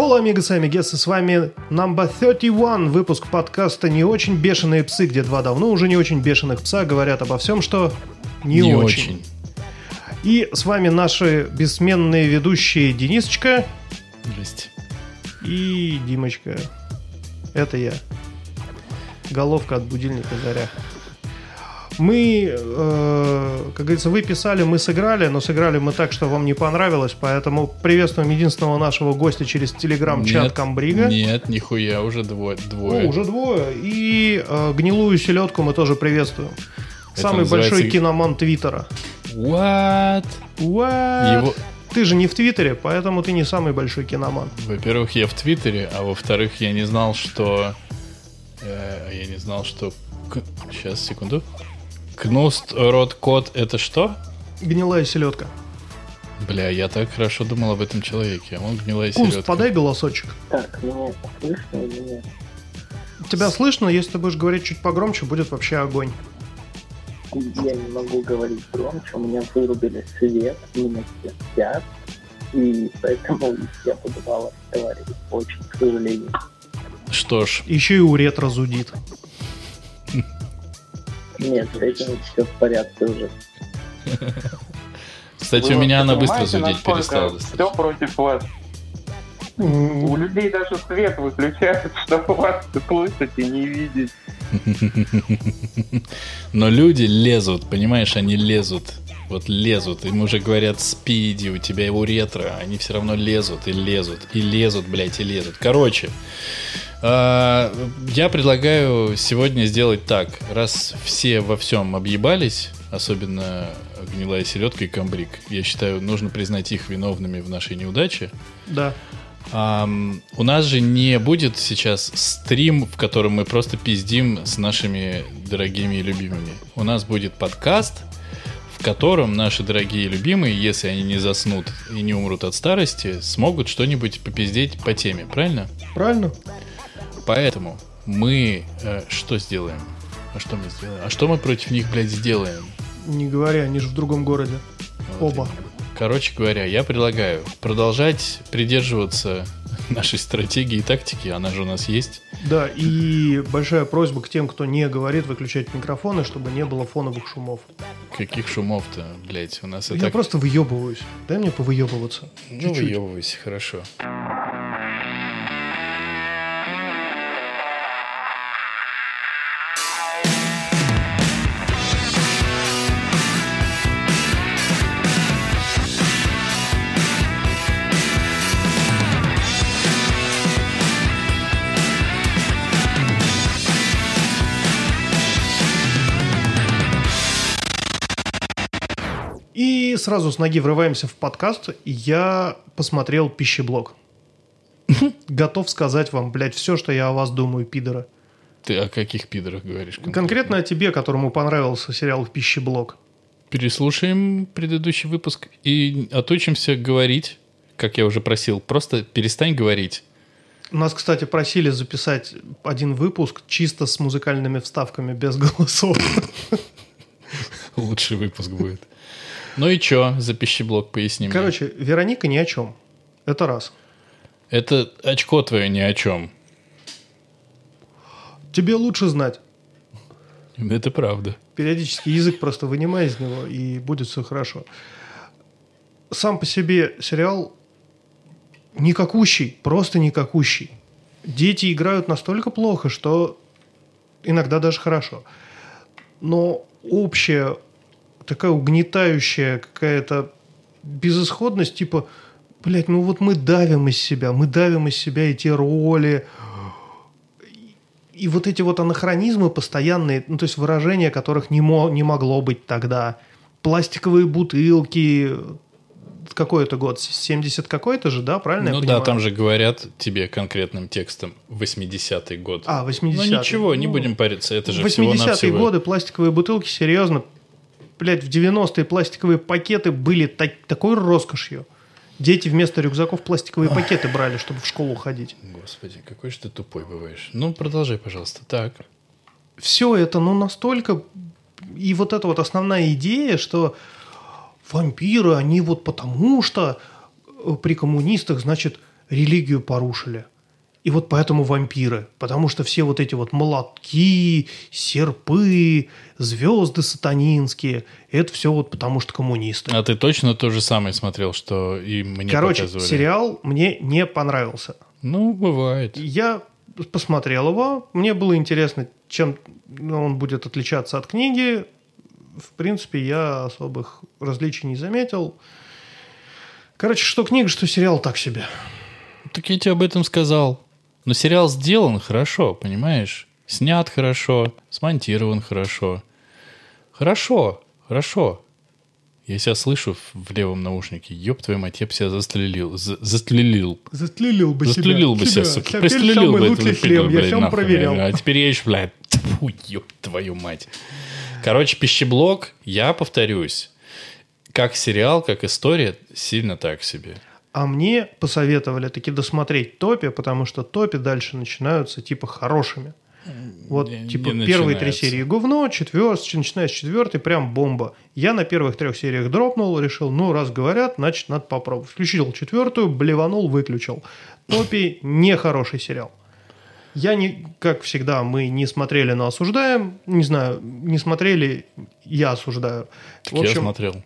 Холо, амигасы, амигесы, с вами number 31, выпуск подкаста «Не очень бешеные псы», где два давно уже не очень бешеных пса говорят обо всем, что не, Не очень. очень. И с вами наши бессменные ведущие Денисочка Здрасте. и Димочка. Это я. Головка от будильника заря. Мы, э, как говорится, вы писали, мы сыграли, но сыграли мы так, что вам не понравилось, поэтому приветствуем единственного нашего гостя через телеграм-чат Камбрига. Нет, нихуя, уже двое. двое. О, уже двое. И э, гнилую селедку мы тоже приветствуем. Это Самый называется- большой киноман Твиттера. What? What? Его... Ты же не в Твиттере, поэтому ты не самый большой киноман. Во-первых, я в Твиттере, а во-вторых, я не знал, что... э, я не знал, что... Сейчас, секунду. Кност рот кот это что? Гнилая селедка. Бля, я так хорошо думал об этом человеке, а он гнилая Куст, селедка. подай голосочек. Так, меня слышно или нет? Тебя слышно, если ты будешь говорить чуть погромче, будет вообще огонь. Я не могу говорить громче, у меня вырубили свет, меня все спят, и поэтому я буду мало разговаривать, очень, к сожалению. Что ж, Еще и уред разудит. Нет, с этим все в порядке уже. кстати, Вы у меня она быстро зудеть перестала. Все против вас. У людей даже свет выключают, чтобы вас слышать и не видеть. Но люди лезут, понимаешь, они лезут. Вот лезут. Им уже говорят, спи, иди, у тебя его ретро. Они все равно лезут и лезут. И лезут, блядь, и лезут. Короче, я предлагаю сегодня сделать так. Раз все во всем объебались, особенно гнилая селедка и комбриг, я считаю, нужно признать их виновными в нашей неудаче. Да. Ам, у нас же не будет сейчас стрим, в котором мы просто пиздим с нашими дорогими и любимыми. У нас будет подкаст, в котором наши дорогие и любимые, если они не заснут и не умрут от старости, смогут что-нибудь попиздеть по теме, правильно? Правильно? Поэтому мы э, что сделаем? А что мы сделаем? А что мы против них, блядь, сделаем? Не говоря, они же в другом городе. Вот Оба. именно. Короче говоря, я предлагаю продолжать придерживаться нашей стратегии и тактики, она же у нас есть. Да, и большая просьба к тем, кто не говорит, выключать микрофоны, чтобы не было фоновых шумов. Каких шумов-то, блядь, у нас и Я так... просто выебываюсь. Дай мне повыебываться. Ну, Чуть-чуть. выебывайся, хорошо. И сразу с ноги врываемся в подкаст. Я посмотрел пищеблок. Готов сказать вам, блядь, все, что я о вас думаю, пидора. Ты о каких пидорах говоришь? Конкретно о тебе, которому понравился сериал «Пищеблок». Переслушаем предыдущий выпуск и отучимся говорить, как я уже просил. Просто перестань говорить. Нас, кстати, просили записать один выпуск чисто с музыкальными вставками, без голосов. Лучший выпуск будет. Ну и чё за пищеблок, поясни мне. Короче, Вероника ни о чем. Это раз. Это очко твое ни о чем. Тебе лучше знать. Это правда. Периодически язык просто вынимай из него, и будет все хорошо. Сам по себе сериал никакущий, просто никакущий. Дети играют настолько плохо, что иногда даже хорошо. Но общая такая угнетающая какая-то безысходность, типа, блядь, ну вот мы давим из себя, мы давим из себя эти роли, и вот эти вот анахронизмы постоянные, ну, то есть выражения которых не, мо- не могло быть тогда. Пластиковые бутылки, какой это год? 70 какой-то же, да, правильно я ну да, понимаю? там же говорят тебе конкретным текстом 80-й год. А, 80-й. Ну ничего, не Ну, будем париться, это же 80-е всего-навсего... годы пластиковые бутылки, серьезно, блядь, в 90-е пластиковые пакеты были так- такой роскошью. Дети вместо рюкзаков пластиковые пакеты брали, чтобы в школу ходить. Господи, какой же ты тупой бываешь. Ну, продолжай, пожалуйста. Так. все это, ну, настолько... И вот эта вот основная идея, что вампиры, они вот потому что э, при коммунистах, значит, религию порушили. И вот поэтому вампиры. Потому что все вот эти вот молотки, серпы, звезды сатанинские, это все вот потому что коммунисты. А ты точно то же самое смотрел, что и мне Короче, показывали? сериал мне не понравился. Ну, бывает. Я посмотрел его, мне было интересно, чем он будет отличаться от книги. В принципе, я особых различий не заметил. Короче, что книга, что сериал так себе. Так я тебе об этом сказал. Но сериал сделан хорошо, понимаешь? Снят хорошо, смонтирован хорошо. Хорошо, хорошо. Я себя слышу в левом наушнике. Ёб твою мать, я бы себя застрелил. За- Застрелил. Застрелил бы Застрелил бы себя, сука. Пристрелил бы этого пидора, блядь, нахуй. А теперь я еще, блядь, тьфу, ёб твою мать. Короче, пищеблок, я повторюсь, как сериал, как история, сильно так себе. А мне посоветовали таки досмотреть Топи, потому что Топи дальше начинаются типа хорошими. Вот, Не- типа, не первые три серии говно, четвертый, начиная с четвертой, прям бомба. Я на первых трех сериях дропнул, решил, ну, раз говорят, значит, надо попробовать. Включил четвертую, блеванул, выключил. Топи не хороший сериал. Я не, как всегда, мы не смотрели, но осуждаем. Не знаю, не смотрели, я осуждаю. Так В общем, я смотрел.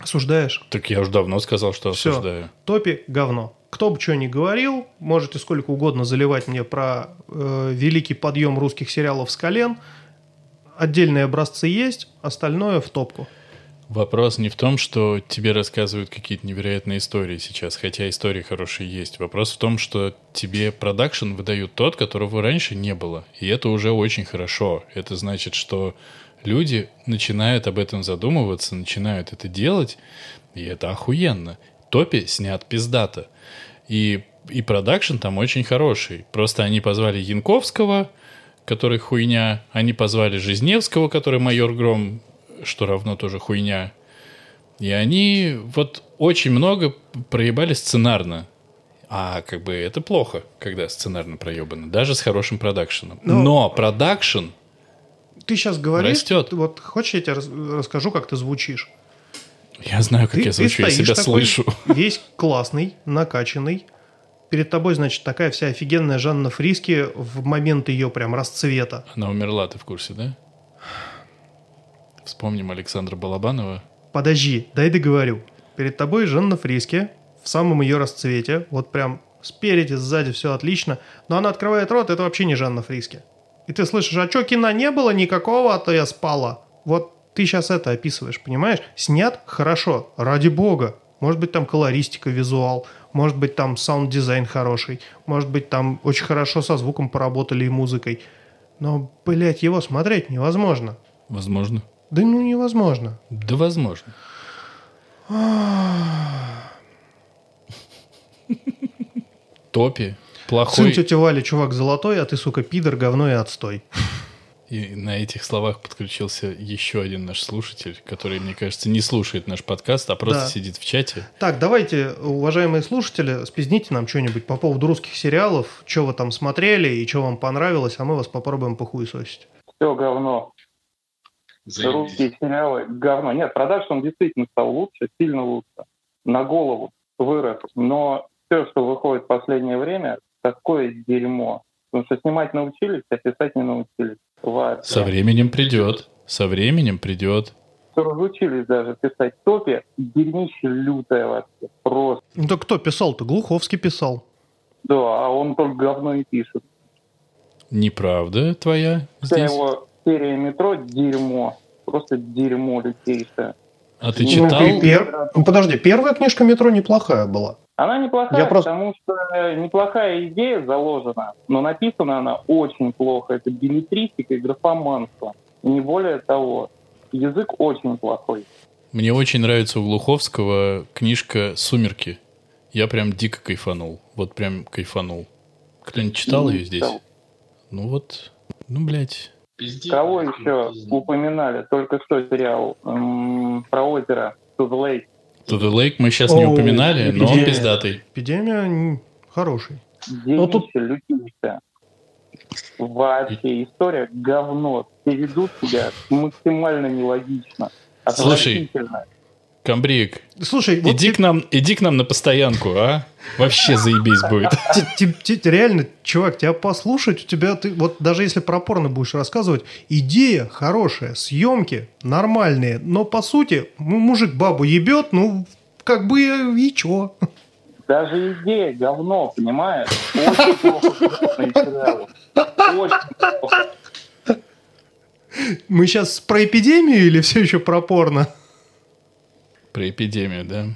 Осуждаешь? Так я уже давно сказал, что Всё. осуждаю. Топи говно. Кто бы что ни говорил, можете сколько угодно заливать мне про э, великий подъем русских сериалов с колен. Отдельные образцы есть, остальное в топку. Вопрос не в том, что тебе рассказывают какие-то невероятные истории сейчас, хотя истории хорошие есть. Вопрос в том, что тебе продакшн выдают тот, которого раньше не было. И это уже очень хорошо. Это значит, что люди начинают об этом задумываться, начинают это делать, и это охуенно. Топи снят пиздато. И, и продакшн там очень хороший. Просто они позвали Янковского, который хуйня. Они позвали Жизневского, который майор Гром, что равно тоже хуйня. И они вот очень много проебали сценарно. А как бы это плохо, когда сценарно проебано. Даже с хорошим продакшеном. Но- Но продакшн Ты сейчас говоришь, Растет. вот хочешь я тебе рас- расскажу, как ты звучишь? Я знаю, как Ты, я звучу, я себя такой, слышу. Весь классный, накачанный. Перед тобой, значит, такая вся офигенная Жанна Фриски в момент ее прям расцвета. Она умерла, ты в курсе, да? Вспомним Александра Балабанова. Подожди, дай договорю. Перед тобой Жанна Фриски в самом ее расцвете. Вот прям спереди, сзади все отлично. Но она открывает рот, это вообще не Жанна Фриске. И ты слышишь, а что, кино не было никакого, а то я спала. Вот ты сейчас это описываешь, понимаешь? Снят хорошо, ради бога. Может быть, там колористика, визуал. Может быть, там саунд-дизайн хороший. Может быть, там очень хорошо со звуком поработали и музыкой. Но, блядь, его смотреть невозможно. Возможно. Да ну невозможно. Да возможно. Топи. Сын Плохой. тети Вали, чувак золотой, а ты, сука, пидор, говно и отстой. И на этих словах подключился еще один наш слушатель, который, мне кажется, не слушает наш подкаст, а просто Да. сидит в чате. Так, давайте, уважаемые слушатели, спизните нам что-нибудь по поводу русских сериалов, что вы там смотрели и что вам понравилось, а мы вас попробуем похуесосить. Все говно. Русские сериалы говно. Нет, продакшн действительно стал лучше, сильно лучше. На голову вырос. Но все, что выходит в последнее время, такое дерьмо. Потому что снимать научились, а писать не научились. Вообще. Со временем придет. Со временем придет. Разучились даже писать топе, дерьмище лютое вообще. Просто. Ну так кто писал-то? Глуховский писал. Да, а он только говно и пишет. Неправда твоя Вся здесь. его серия метро дерьмо. Просто дерьмо лютейшее. А ты Ну, читал? пе- пер- ну, подожди, первая книжка «Метро» неплохая была. Она неплохая, Я просто- потому что э, неплохая идея заложена, но написана она очень плохо. Это билетристика и графоманство. Не более того. Язык очень плохой. Мне очень нравится у Глуховского книжка «Сумерки». Я прям дико кайфанул. Вот прям кайфанул. Кто-нибудь читал Не ее здесь? читал. Ну вот, ну, блядь. Кого еще упоминали? Только что сериал м, про озеро To the Lake. To the Lake мы сейчас не упоминали, но он пиздатый. Эпидемия хороший. Денище, тут- лютейшее. Вообще, история говно. Ведут себя максимально нелогично. Слушай. Камбрик, Слушай, вот иди, к нам, иди к нам на постоянку, а? Вообще заебись будет. реально, чувак, тебя послушать, у тебя ты вот даже если про порно будешь рассказывать, идея хорошая, съемки нормальные, но по сути мужик бабу ебет, ну как бы и чё? Даже идея говно, понимаешь? Плохо. Очень плохо. Мы сейчас про эпидемию или все еще про порно? Про эпидемию, да.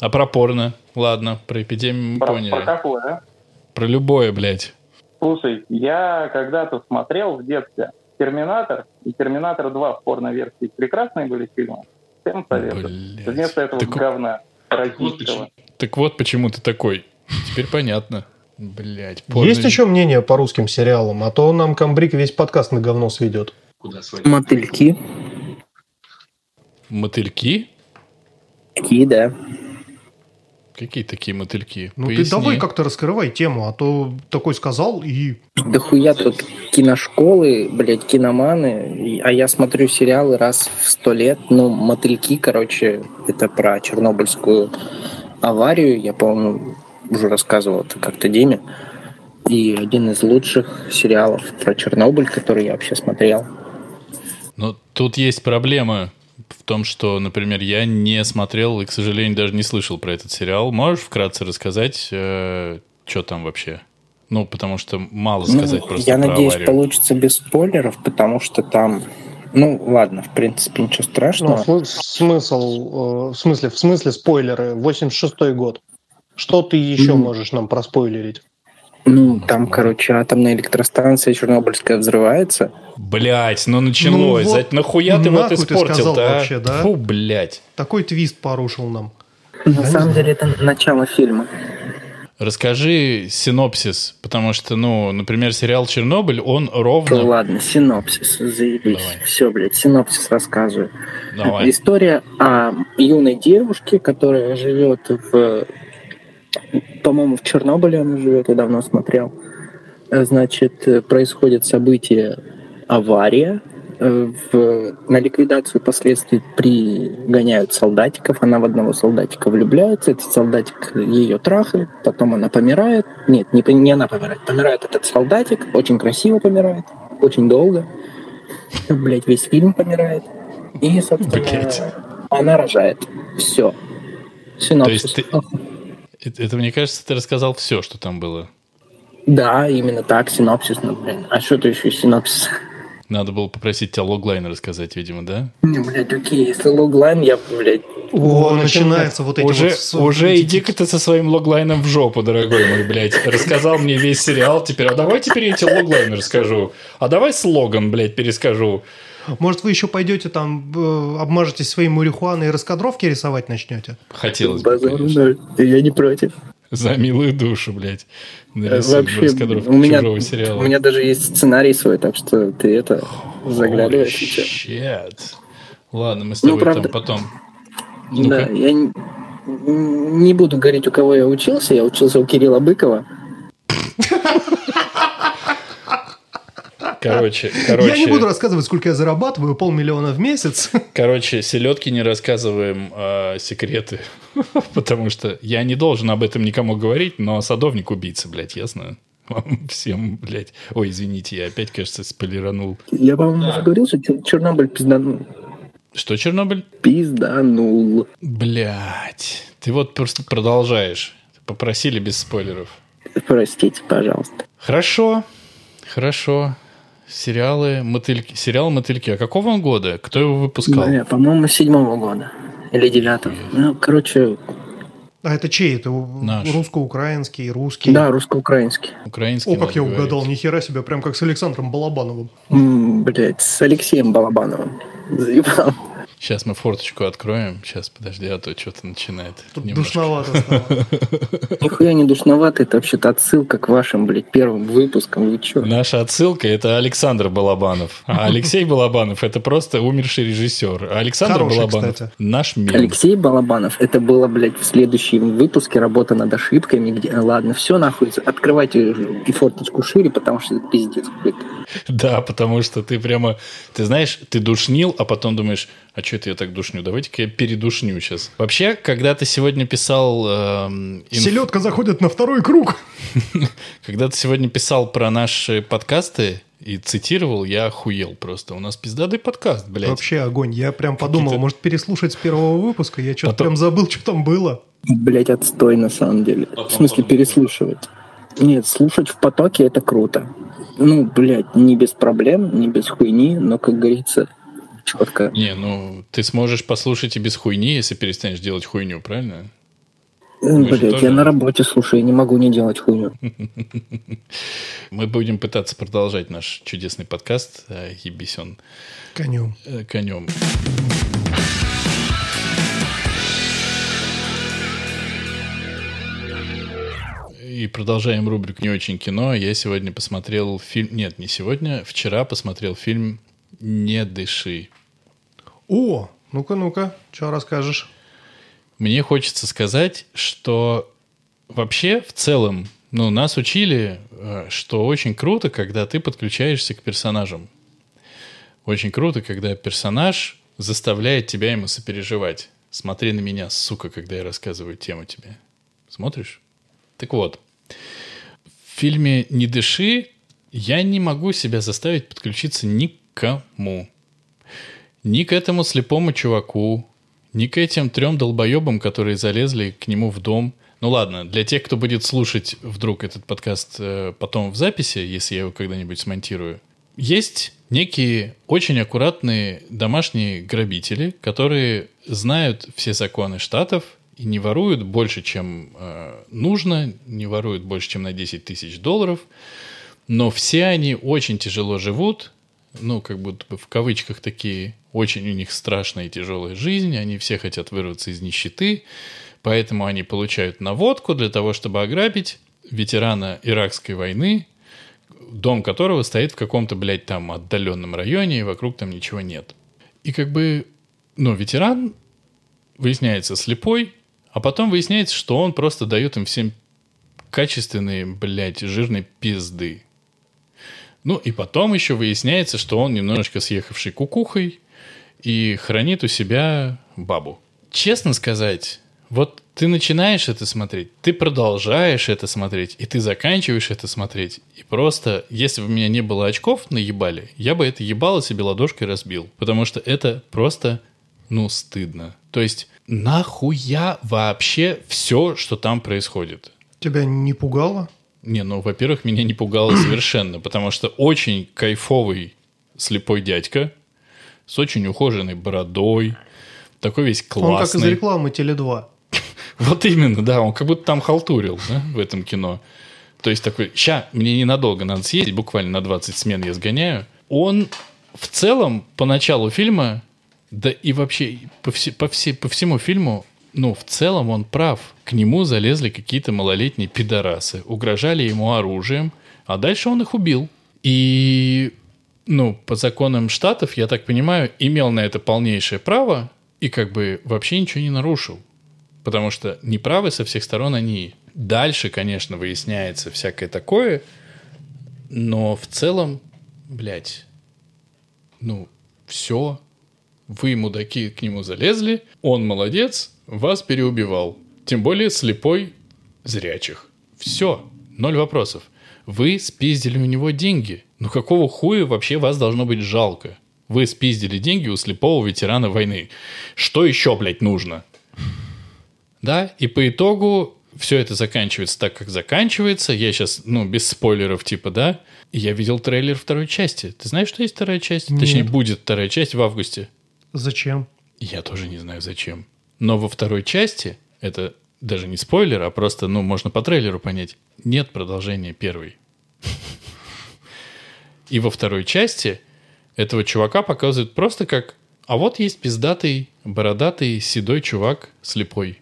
А про порно? Ладно, про эпидемию мы Про, поняли. про какое, а? Про любое, блядь. Слушай, я когда-то смотрел в детстве «Терминатор» и «Терминатор 2» в порно-версии. Прекрасные были фильмы. Всем советую. Блядь. Вместо этого Так- говна Вот российского. Так вот почему ты такой. Теперь понятно. Блять, порно... Есть еще мнение по русским сериалам, а то нам Камбрик весь подкаст на говно сведет. Куда сводить? Мотыльки. Мотыльки? Такие, да. Какие такие мотыльки? Ну ты Поясни. давай как-то раскрывай тему, а то такой сказал и... Да хуя тут киношколы, блядь, киноманы, а я смотрю сериалы раз в сто лет. Ну, мотыльки, короче, это про Чернобыльскую аварию, я, по-моему, уже рассказывал это как-то Диме. И один из лучших сериалов про Чернобыль, который я вообще смотрел. Но тут есть проблема в том, что, например, я не смотрел и, к сожалению, даже не слышал про этот сериал. Можешь вкратце рассказать, что там вообще? Ну, потому что мало Ну, сказать просто я про надеюсь, аварию. получится без спойлеров, потому что там... Ну, ладно, в принципе, ничего страшного. Ну, смысл, э, в смысле, в смысле спойлеры, 86-й год. Что ты еще Мгм. можешь нам проспойлерить? Ну, там, короче, атомная электростанция Чернобыльская взрывается. Блять, ну началось. Ну вот Нахуя ты вот нахуй ты испортил-то, сказал а? вообще, да? Фу, блядь. Такой твист порушил нам. На самом деле, это начало фильма. Расскажи синопсис, потому что, ну, например, сериал «Чернобыль», он Ну ровно... ладно, синопсис, заебись. Давай. Все, блядь, синопсис рассказываю. Давай. История о юной девушке, которая живет в... По-моему, в Чернобыле она живет, я давно смотрел. Э, Значит, э, происходит событие авария. Э, В... На ликвидацию последствий пригоняют солдатиков. Она в одного солдатика влюбляется. Этот солдатик ее трахает. Потом она помирает. Нет, не, не она помирает. Помирает этот солдатик. Очень красиво помирает. Очень долго. Блять, весь фильм помирает. И, собственно, Блядь. она рожает. Все. Синопсис. То есть Это, это, мне кажется, ты рассказал все, что там было. Да, именно так, синопсис, ну, блин. А что-то еще из синопсиса? Надо было попросить тебя логлайн рассказать, видимо, да? Не, блядь, окей, если логлайн, я, блядь, О, начинается вот эти уже, вот... уже иди-ка ты со своим логлайном в жопу, дорогой мой, блядь. Рассказал мне весь сериал теперь. А давай теперь я тебе логлайн расскажу. А давай слоган, блядь, перескажу. Может, вы еще пойдете там, э, обмажетесь своей марихуаной и раскадровки рисовать начнете? Хотелось бы, конечно. Я не против. За милую душу, блядь. Вообще, у меня, чужого сериала. у меня даже есть сценарий свой, так что ты это сейчас. shit. Ладно, мы с Ну, тобой правда. там потом. Да, Ну-ка. я не, не буду говорить, у кого я учился. Я учился у Кирилла Быкова. Короче, короче, Я не буду рассказывать, сколько я зарабатываю, полмиллиона в месяц. короче, селедки не рассказываем а, секреты, потому что я не должен об этом никому говорить, но садовник убийца, блядь, ясно? Вам всем, блядь. Ой, извините, я опять, кажется, спойлеранул. Я, по-моему, уже говорил, что Чер- Чернобыль пизданул. Что, Чернобыль? Пизданул. Блядь, ты вот просто продолжаешь. Попросили без спойлеров. Простите, пожалуйста. Хорошо, хорошо. Сериалы «Мотыльки». Сериал «Мотыльки». А какого он года? Кто его выпускал? Бля, по-моему, седьмого года. Или девятого. Ну, короче, А это чей? Это Наш. русско-украинский, русский? да, русско-украинский. Украинский. О, как я говорить. угадал, нихера себе, прям как с Александром Балабановым. М, Блядь, с Алексеем Балабановым. Заебал. Сейчас мы форточку откроем. Сейчас, подожди, а то что-то начинает. Тут немножко. душновато стало. Нихуя не душновато, это вообще-то отсылка к вашим, блядь, первым выпускам. Вы чё? Наша отсылка – это Александр Балабанов. А Алексей Балабанов – это просто умерший режиссер. А Александр Хороший, Балабанов наш мем. Алексей Балабанов, это было, блядь, в следующем выпуске работа над ошибками, где, ладно, все нахуй, открывайте и форточку шире, потому что это пиздец. какой-то. Да, потому что ты прямо, ты знаешь, ты душнил, а потом думаешь, А что это я так душню? Давайте-ка я передушню сейчас. Вообще, когда ты сегодня писал... эм, инф- Селедка заходит на второй круг. Когда ты сегодня писал про наши подкасты и цитировал, я охуел просто. У нас пиздатый подкаст, блядь. Вообще огонь. Я прям подумал, может переслушать с первого выпуска. Я что-то Потом- прям забыл, что там было. Блять, отстой на самом деле. Потом- в смысле, потом- переслушивать. Нет, слушать в потоке это круто. Ну, блядь, не без проблем, не без хуйни, но, как говорится, четко. Не, ну ты сможешь послушать и без хуйни, если перестанешь делать хуйню, правильно? же Блять, тоже- я на работе слушаю, я не могу не делать хуйню. Мы будем пытаться продолжать наш чудесный подкаст э, «Ебись он Конем. э, конем». И продолжаем рубрику «Не очень кино». Я сегодня посмотрел фильм... Нет, не сегодня. Вчера посмотрел фильм «Не дыши». О, ну-ка, ну-ка, что расскажешь? Мне хочется сказать, что вообще в целом, ну, нас учили, э, что очень круто, когда ты подключаешься к персонажам. Очень круто, когда персонаж заставляет тебя ему сопереживать. Смотри на меня, сука, когда я рассказываю тему тебе. Смотришь? Так вот, в фильме «Не дыши» я не могу себя заставить подключиться никому. Ни к этому слепому чуваку, ни к этим трем долбоебам, которые залезли к нему в дом. Ну ладно, для тех, кто будет слушать вдруг этот подкаст э, потом в записи, если я его когда-нибудь смонтирую, есть некие очень аккуратные домашние грабители, которые знают все законы штатов и не воруют больше, чем э, нужно, не воруют больше, чем на 10 тысяч долларов, но все они очень тяжело живут, ну, как будто бы в кавычках такие, очень у них страшная и тяжелая жизнь, они все хотят вырваться из нищеты, поэтому они получают наводку для того, чтобы ограбить ветерана Иракской войны, дом которого стоит в каком-то, блядь, там отдаленном районе, и вокруг там ничего нет. И как бы, ну, ветеран, выясняется, слепой, а потом выясняется, что он просто дает им всем качественные, блядь, жирной пизды. Ну, и потом еще выясняется, что он немножечко съехавший кукухой и хранит у себя бабу. Честно сказать, вот ты начинаешь это смотреть, ты продолжаешь это смотреть, и ты заканчиваешь это смотреть. И просто, если бы у меня не было очков наебали, я бы это ебало себе ладошкой разбил. Потому что это просто, ну, стыдно. То есть, нахуя вообще все, что там происходит? Тебя не пугало? Не, ну, во-первых, меня не пугало совершенно, потому что очень кайфовый слепой дядька с очень ухоженной бородой, такой весь Он как из классный. рекламы Теле2. Вот именно, да, он как будто там халтурил да, в этом кино. То есть такой, ща, мне ненадолго надо съездить, буквально на 20 смен я сгоняю. Он в целом по началу фильма, да и вообще по, все- по, все- по всему фильму, ну, в целом он прав. К нему залезли какие-то малолетние пидорасы, угрожали ему оружием, а дальше он их убил. И, ну, по законам штатов, я так понимаю, имел на это полнейшее право и как бы вообще ничего не нарушил. Потому что неправы со всех сторон они. Дальше, конечно, выясняется всякое такое, но в целом, блядь, ну, все, вы, мудаки, к нему залезли, он молодец, вас переубивал. Тем более слепой зрячих. Все, ноль вопросов. Вы спиздили у него деньги. Ну какого хуя вообще вас должно быть жалко? Вы спиздили деньги у слепого ветерана войны. Что еще, блядь, нужно? Да, и по итогу все это заканчивается так, как заканчивается. Я сейчас, ну, без спойлеров, типа, да. Я видел трейлер второй части. Ты знаешь, что есть вторая часть? Точнее, Нет. будет вторая часть в августе. Зачем? Я тоже не знаю, зачем. Но во второй части, это даже не спойлер, а просто, ну, можно по трейлеру понять, нет продолжения первой. И во второй части этого чувака показывают просто как... А вот есть пиздатый, бородатый, седой чувак, слепой.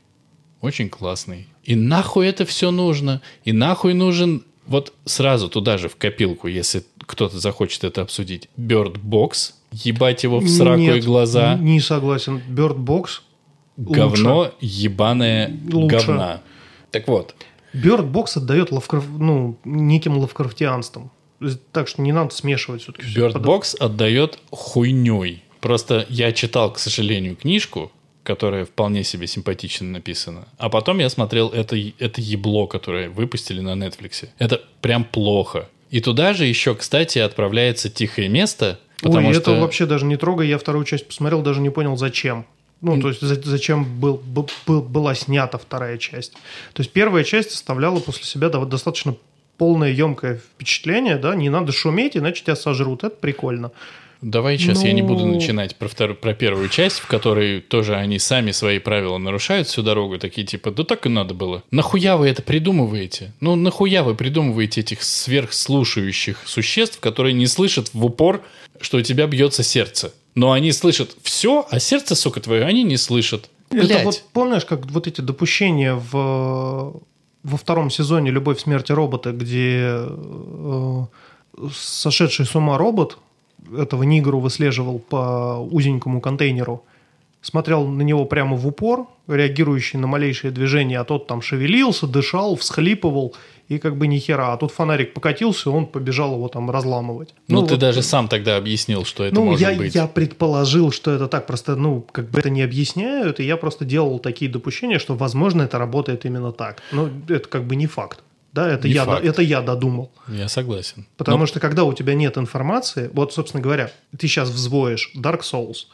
Очень классный. И нахуй это все нужно? И нахуй нужен вот сразу туда же в копилку, если кто-то захочет это обсудить. Bird Box, ебать его в сраку и Нет, глаза. н- Не согласен. Bird Box. Говно ебаное Лучше. говна. Так вот, Bird Box отдает лавкраф... ну, неким лавкрафтианством. Так что не надо смешивать все-таки. Bird Box отдает хуйней. Просто я читал, к сожалению, книжку, которая вполне себе симпатично написана. А потом я смотрел это, это ебло, которое выпустили на Netflix. Это прям плохо. И туда же еще, кстати, отправляется «Тихое место», Потому Ой, что... это вообще даже не трогай. Я вторую часть посмотрел, даже не понял, зачем. Ну, то есть, зачем был, был, был, была снята вторая часть. То есть, первая часть оставляла после себя достаточно полное, емкое впечатление, да, не надо шуметь, иначе тебя сожрут. Это прикольно. Давай сейчас ну... я не буду ну. начинать про, вторую, про первую часть, в которой тоже они сами свои правила нарушают всю дорогу, такие типа, да так и надо было. Нахуя вы это придумываете? Ну, нахуя вы придумываете этих сверхслушающих существ, которые не слышат в упор, что у тебя бьется сердце? Но они слышат все, а сердце, сука, твое, они не слышат. Блядь. Это вот помнишь, как вот эти допущения в во втором сезоне «Любовь, смерти робота», где э, сошедший с ума робот этого Нигру выслеживал по узенькому контейнеру, смотрел на него прямо в упор, реагирующий на малейшие движения, а тот там шевелился, дышал, всхлипывал, и как бы ни хера. А тут фонарик покатился, он побежал его там разламывать. Ну, ну ты вот, даже сам тогда объяснил, что это ну, может я, быть. я предположил, что это так, просто, ну, как бы это не объясняют, и я просто делал такие допущения, что, возможно, это работает именно так. Но это как бы не факт. Да, это я, это я додумал. Я согласен. Потому Но... что когда у тебя нет информации, вот, собственно говоря, ты сейчас взвоишь Dark Souls.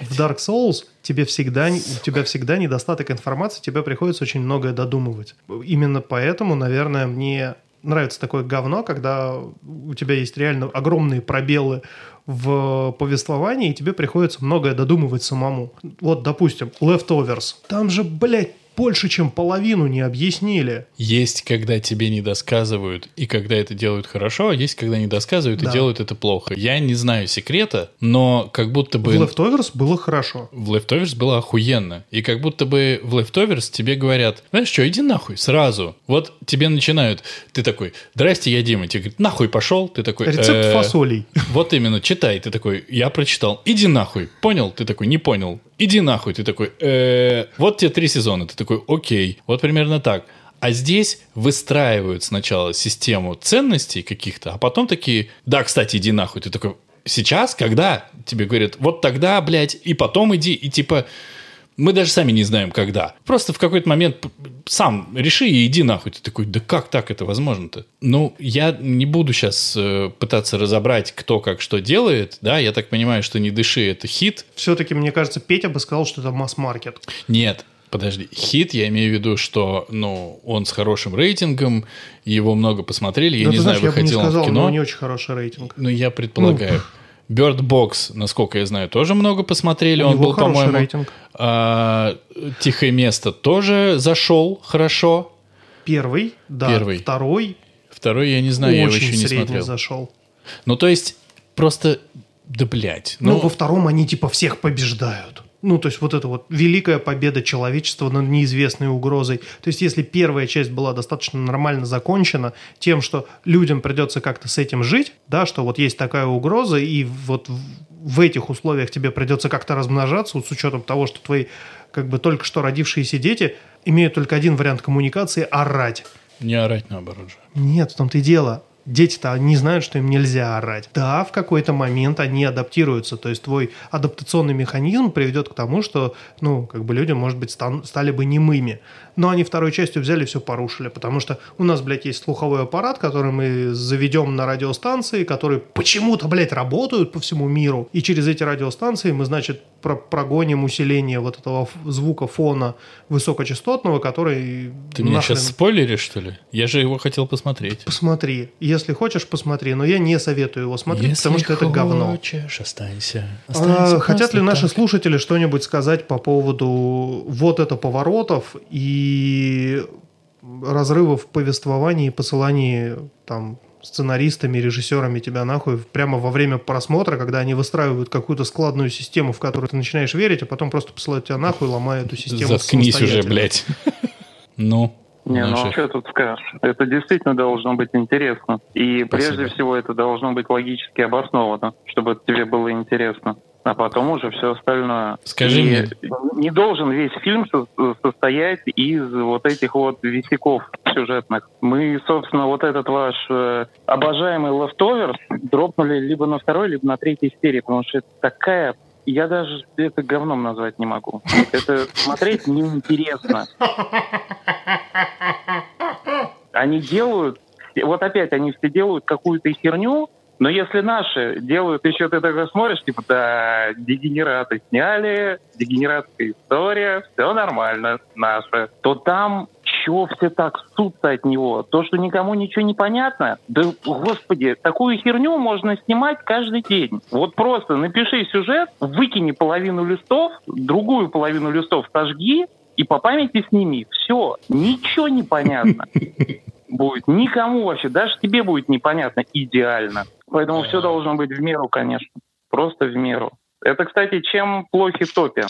В Dark Souls тебе всегда, у тебя всегда недостаток информации, тебе приходится очень многое додумывать. Именно поэтому, наверное, мне нравится такое говно, когда у тебя есть реально огромные пробелы в повествовании, и тебе приходится многое додумывать самому. Вот, допустим, Leftovers. Там же, блядь, больше, чем половину не объяснили. Есть, когда тебе не досказывают, и когда это делают хорошо, а есть, когда не досказывают да. и делают это плохо. Я не знаю секрета, но как будто бы... В Leftovers было хорошо. В Leftovers было охуенно. И как будто бы в Leftovers тебе говорят, знаешь что, иди нахуй, сразу. Вот тебе начинают, ты такой, здрасте, я Дима. Тебе говорят, нахуй пошел. Ты такой... Рецепт «Э, фасолей. Вот именно, читай. Ты такой, я прочитал. Иди нахуй. Понял? Ты такой, не понял иди нахуй. Ты такой, вот тебе три сезона. Ты такой, окей. Вот примерно так. А здесь выстраивают сначала систему ценностей каких-то, а потом такие, да, кстати, иди нахуй. Ты такой, сейчас, когда? Тебе говорят, вот тогда, блядь, и потом иди, и типа, мы даже сами не знаем, когда. Просто в какой-то момент сам реши и иди нахуй. Ты такой, да как так это возможно-то? Ну, я не буду сейчас э, пытаться разобрать, кто как что делает, да, я так понимаю, что «Не дыши» — это хит. Все-таки, мне кажется, Петя бы сказал, что это масс-маркет. Нет, Подожди, хит, я имею в виду, что ну, он с хорошим рейтингом, его много посмотрели. Я да, не знаю, знаешь, выходил я бы не сказал, он в кино. Но не очень хороший рейтинг. Ну, я предполагаю. Ну. Bird Box, насколько я знаю, тоже много посмотрели. У Он был, по-моему, рейтинг. А, Тихое место тоже зашел хорошо. Первый, да. Первый. Второй. Второй я не знаю, я его еще не смотрел. зашел. Ну, то есть, просто, да блядь. Ну, ну, во втором они типа всех побеждают. Ну, то есть вот это вот великая победа человечества над неизвестной угрозой. То есть если первая часть была достаточно нормально закончена тем, что людям придется как-то с этим жить, да, что вот есть такая угроза, и вот в этих условиях тебе придется как-то размножаться, вот с учетом того, что твои как бы только что родившиеся дети имеют только один вариант коммуникации – орать. Не орать наоборот же. Нет, в том-то и дело дети-то не знают, что им нельзя орать. Да, в какой-то момент они адаптируются. То есть твой адаптационный механизм приведет к тому, что, ну, как бы люди, может быть, стан- стали бы немыми. Но они второй частью взяли и все порушили, потому что у нас, блядь, есть слуховой аппарат, который мы заведем на радиостанции, которые почему-то, блядь, работают по всему миру. И через эти радиостанции мы, значит, про прогоним усиление вот этого звука фона высокочастотного, который... Ты меня сейчас спойлеришь, что ли? Я же его хотел посмотреть. Посмотри. Если хочешь, посмотри. Но я не советую его смотреть, Если потому что это говно. хочешь, останься. А, останься а, хотят ли наши так. слушатели что-нибудь сказать по поводу вот это поворотов и разрывов в повествовании и посылании там сценаристами, режиссерами тебя нахуй прямо во время просмотра, когда они выстраивают какую-то складную систему, в которую ты начинаешь верить, а потом просто посылают тебя нахуй, ломая эту систему Заткнись уже, блядь. Ну. Не, ну а что тут скажешь? Это действительно должно быть интересно. И Спасибо. прежде всего это должно быть логически обосновано, чтобы тебе было интересно а потом уже все остальное. Скажи и мне. Не должен весь фильм состоять из вот этих вот висяков сюжетных. Мы, собственно, вот этот ваш э, обожаемый Leftovers дропнули либо на второй, либо на третьей серии, потому что это такая Я даже это говном назвать не могу. Это смотреть неинтересно. Они делают, вот опять они все делают какую-то херню, но если наши делают еще, ты такой смотришь, типа, да, дегенераты сняли, дегенератская история, все нормально, наше, то там чего все так ссутся от него? То, что никому ничего не понятно? Да, господи, такую херню можно снимать каждый день. Вот просто напиши сюжет, выкини половину листов, другую половину листов сожги, и по памяти сними. Все, ничего не понятно будет. Никому вообще, даже тебе будет непонятно идеально. Поэтому все должно быть в меру, конечно. Просто в меру. Это, кстати, чем плохи топи.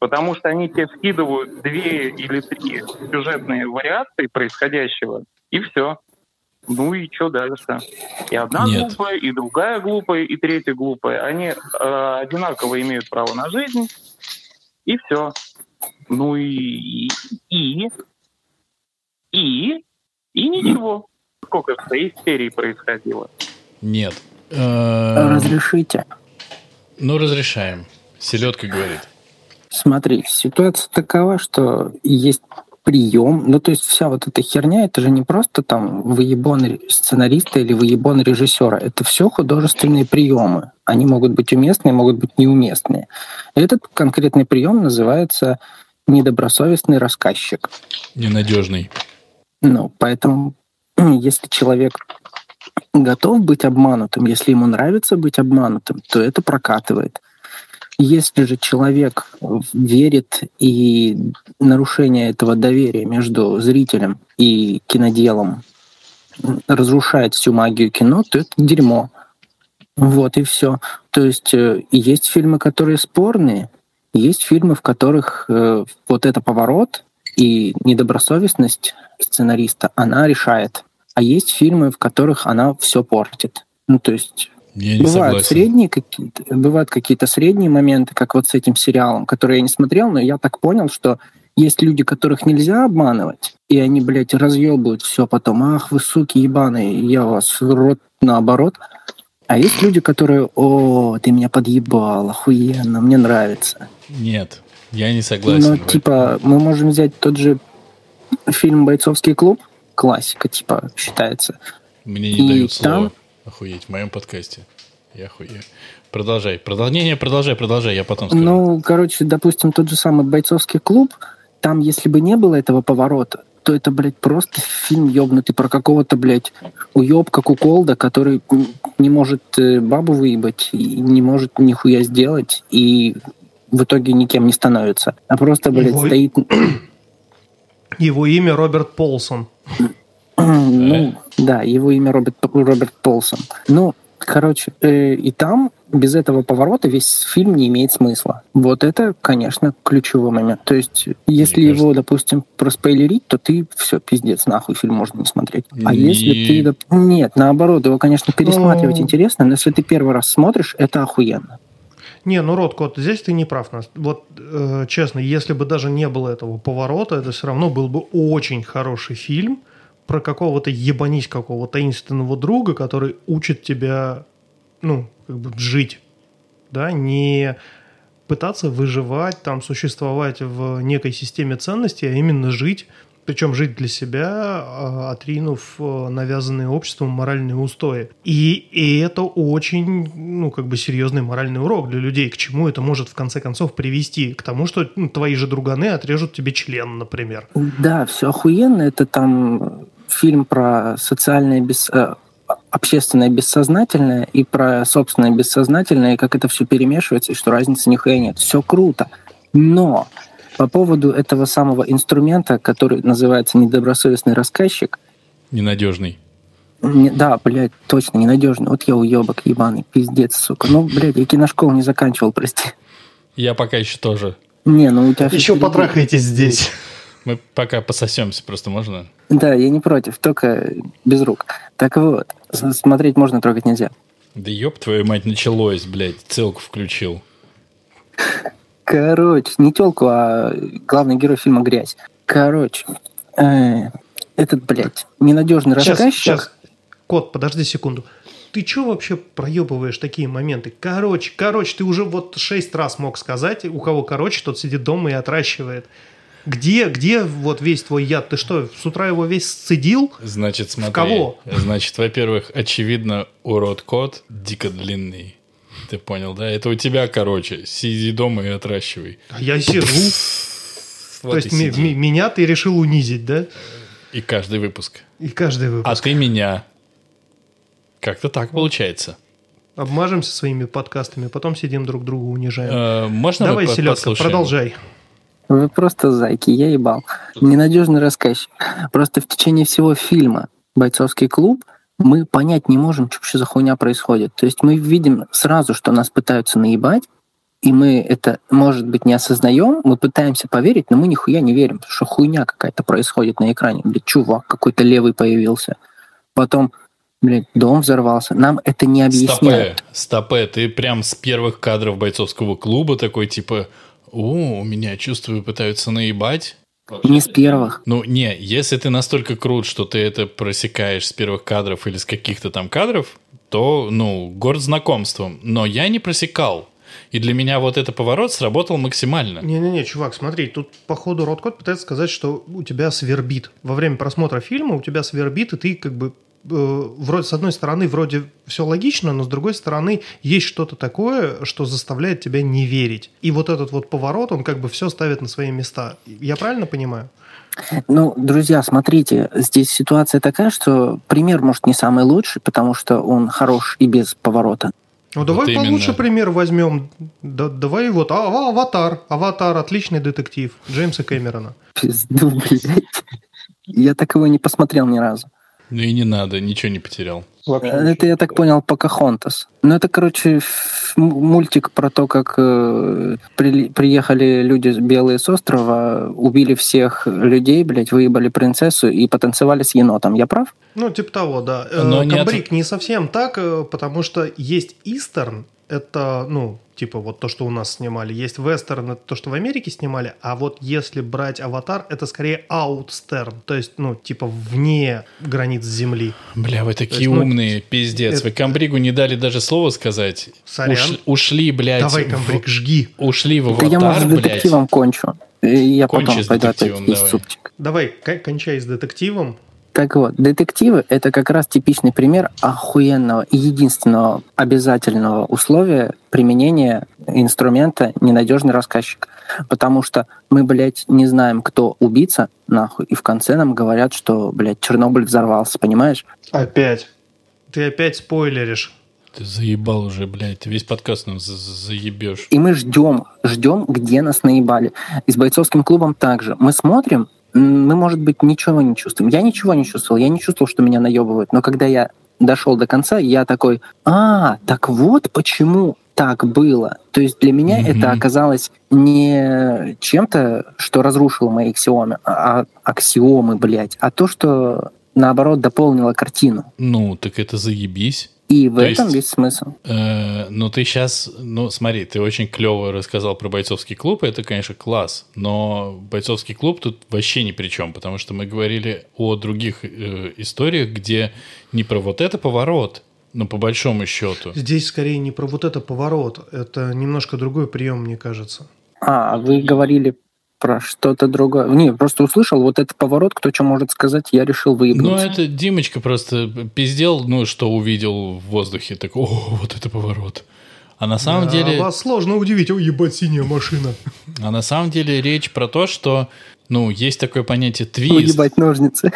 Потому что они тебе скидывают две или три сюжетные вариации происходящего, и все. Ну и что дальше? И одна Нет. глупая, и другая глупая, и третья глупая. Они э, одинаково имеют право на жизнь, и все. Ну и, и, и, и ничего. Сколько в своей серии происходило. Нет. Э, Разрешите. Ну, разрешаем. Селедка говорит. Смотри, ситуация такова, что есть прием, ну то есть вся вот эта херня, это же не просто там выебон сценариста или выебон режиссера, это все художественные приемы. Они могут быть уместные, могут быть неуместные. Этот конкретный прием называется недобросовестный рассказчик. Ненадежный. Ну, поэтому если человек готов быть обманутым, если ему нравится быть обманутым, то это прокатывает. Если же человек верит и нарушение этого доверия между зрителем и киноделом разрушает всю магию кино, то это дерьмо. Вот и все. То есть э, есть фильмы, которые спорные, есть фильмы, в которых э, вот это поворот и недобросовестность сценариста, она решает. А есть фильмы, в которых она все портит. Ну, то есть я не бывают согласен. средние какие-то, бывают какие-то средние моменты, как вот с этим сериалом, который я не смотрел, но я так понял, что есть люди, которых нельзя обманывать, и они, блядь, разъебывают все потом. Ах, вы суки ебаные, я вас рот наоборот. А есть люди, которые, о, ты меня подъебал, охуенно, мне нравится. Нет, я не согласен. Ну, типа, мы можем взять тот же фильм «Бойцовский клуб», классика, типа, считается. Мне не и дают слова. Там... Охуеть, в моем подкасте. Я охуею. Продолжай. Продолжение, продолжай, продолжай, я потом скажу. Ну, короче, допустим, тот же самый бойцовский клуб, там, если бы не было этого поворота, то это, блядь, просто фильм ёбнутый про какого-то, блядь, уёбка Куколда, который не может э, бабу выебать и не может нихуя сделать, и в итоге никем не становится. А просто, блядь, Его... стоит... Его имя Роберт Полсон. Ну, да, его имя Роберт, Роберт Полсон. Ну, короче, э, и там без этого поворота весь фильм не имеет смысла. Вот это, конечно, ключевой момент. То есть, если Мне его, кажется... допустим, проспойлерить, то ты все, пиздец, нахуй фильм можно не смотреть. А не... если ты... Доп... Нет, наоборот, его, конечно, пересматривать но... интересно, но если ты первый раз смотришь, это охуенно. Не, ну, Рот, Кот, здесь ты не прав. Вот, э, честно, если бы даже не было этого поворота, это все равно был бы очень хороший фильм – про какого-то ебанись какого таинственного друга, который учит тебя, ну, как бы жить, да, не пытаться выживать, там, существовать в некой системе ценностей, а именно жить, причем жить для себя, а, отринув э, навязанные обществом моральные устои. И, и это очень, ну, как бы серьезный моральный урок для людей. К чему это может в конце концов привести? К тому, что ну, твои же друганы отрежут тебе член, например. Да, все охуенно. Это там фильм про социальное бес... Э, общественное бессознательное и про собственное бессознательное, и как это все перемешивается, и что разницы нихуя нет. Все круто. Но по поводу этого самого инструмента, который называется недобросовестный рассказчик... Ненадежный. Не, да, блядь, точно, ненадежный. Вот я уебок ебаный, пиздец, сука. Ну, блядь, я киношколу не заканчивал, прости. Я пока еще тоже. Не, ну у тебя... Еще потрахайтесь здесь. Мы пока пососемся, просто можно? Да, я не против, только без рук. Так вот, смотреть можно, трогать нельзя. Да ёб твою мать, началось, блядь, целку включил. Короче, не телку, а главный герой фильма «Грязь». Короче, э, этот, блядь, ненадежный сейчас, рассказчик... Сейчас, Кот, подожди секунду. ты что вообще проебываешь такие моменты? Короче, короче, ты уже вот шесть раз мог сказать, у кого короче, тот сидит дома и отращивает. Где, где вот весь твой яд? Ты что, с утра его весь сцедил? Значит, смотри. В кого? Значит, во-первых, очевидно, урод кот дико длинный. Ты понял, да? Это у тебя, короче. Сиди дома и отращивай. А я сижу. Вот То есть сиди. меня ты решил унизить, да? И каждый выпуск. И каждый А выпуск. ты меня. Как-то так получается. Обмажемся своими подкастами, потом сидим друг друга унижаем. Э, Можно Давай, мы селедка, послушаем? продолжай. Вы просто зайки, я ебал. Ненадежный рассказчик. Просто в течение всего фильма «Бойцовский клуб» мы понять не можем, что вообще за хуйня происходит. То есть мы видим сразу, что нас пытаются наебать, и мы это, может быть, не осознаем, мы пытаемся поверить, но мы нихуя не верим, потому что хуйня какая-то происходит на экране. Блядь, чувак какой-то левый появился. Потом, блядь, дом взорвался. Нам это не Стопе, объясняют. стопе, ты прям с первых кадров бойцовского клуба такой, типа, о, у меня, чувствую, пытаются наебать. Не с первых. Ну, не, если ты настолько крут, что ты это просекаешь с первых кадров или с каких-то там кадров, то, ну, горд знакомством. Но я не просекал. И для меня вот этот поворот сработал максимально. Не-не-не, чувак, смотри, тут походу Роткот пытается сказать, что у тебя свербит. Во время просмотра фильма у тебя свербит, и ты как бы вроде с одной стороны вроде все логично, но с другой стороны есть что-то такое, что заставляет тебя не верить. И вот этот вот поворот, он как бы все ставит на свои места. Я правильно понимаю? Ну, друзья, смотрите, здесь ситуация такая, что пример, может, не самый лучший, потому что он хорош и без поворота. Ну давай Вот получше именно. пример возьмем. Да, давай вот а, а, Аватар. Аватар отличный детектив Джеймса Кэмерона. Пизду, блядь. Я так его не посмотрел ни разу. Ну и не надо, ничего не потерял. Вообще Это, я так понял, Покахонтас. Ну, это, короче, мультик про то, как э, прили- приехали люди белые с острова, убили всех людей, блядь, выебали принцессу и потанцевали с енотом. Я прав? Ну, типа того, да. Э, Но нет- Камбрик не совсем так, э, потому что есть Истерн, это, ну, типа вот то, что у нас снимали. Есть Вестерн, это то, что в Америке снимали. А вот если брать Аватар, это скорее Аутстерн, то есть, ну, типа вне границ Земли. Бля, вы такие есть, ну, умные, пиздец. это- Вы Камбригу не дали даже слова сказать. Сорян. Ушли, ушли, блядь. Давай, в- Камбрик, жги. Ушли в Да я, аватар, может, блядь. детективом кончу. И я Кончи потом с пойду опять давай. супчик. Давай, кон- кончай с детективом. Так вот, детективы — это как раз типичный пример охуенного и единственного обязательного условия применения инструмента «ненадежный рассказчик». Потому что мы, блядь, не знаем, кто убийца, нахуй, и в конце нам говорят, что, блядь, Чернобыль взорвался, понимаешь? Опять. Ты опять спойлеришь. Ты заебал уже, блядь. Ты весь подкаст нам за- за- заебешь. И мы ждем, ждем, где нас наебали. И с бойцовским клубом также. Мы смотрим, мы, может быть, ничего не чувствуем. Я ничего не чувствовал, я не чувствовал, что меня наебывают. Но когда я дошел до конца, я такой, а, так вот почему так было. То есть для меня Мгм. это оказалось не чем-то, что разрушило мои аксиомы, а аксиомы, блядь, а то, что наоборот дополнило картину. Ну, так это заебись. И в То этом есть- весь смысл. Э, ну, ты сейчас, ну, смотри, ты очень клево рассказал про бойцовский клуб, и это, конечно, класс, но бойцовский клуб тут вообще ни при чем, потому что мы говорили о других э, историях, где не про вот это поворот, но по большому счету. Здесь скорее не про вот это поворот. Это немножко другой прием, мне кажется. А, вы говорили про что-то другое. Не, просто услышал вот этот поворот, кто что может сказать, я решил Ну, выебнуться. это Димочка просто пиздел, ну, что увидел в воздухе, так, о, вот это поворот. А на самом Да, деле... Вас сложно удивить. Ой, ебать, синяя машина. А на самом деле речь про то, что, ну, есть такое понятие твист. Выебать ножницы.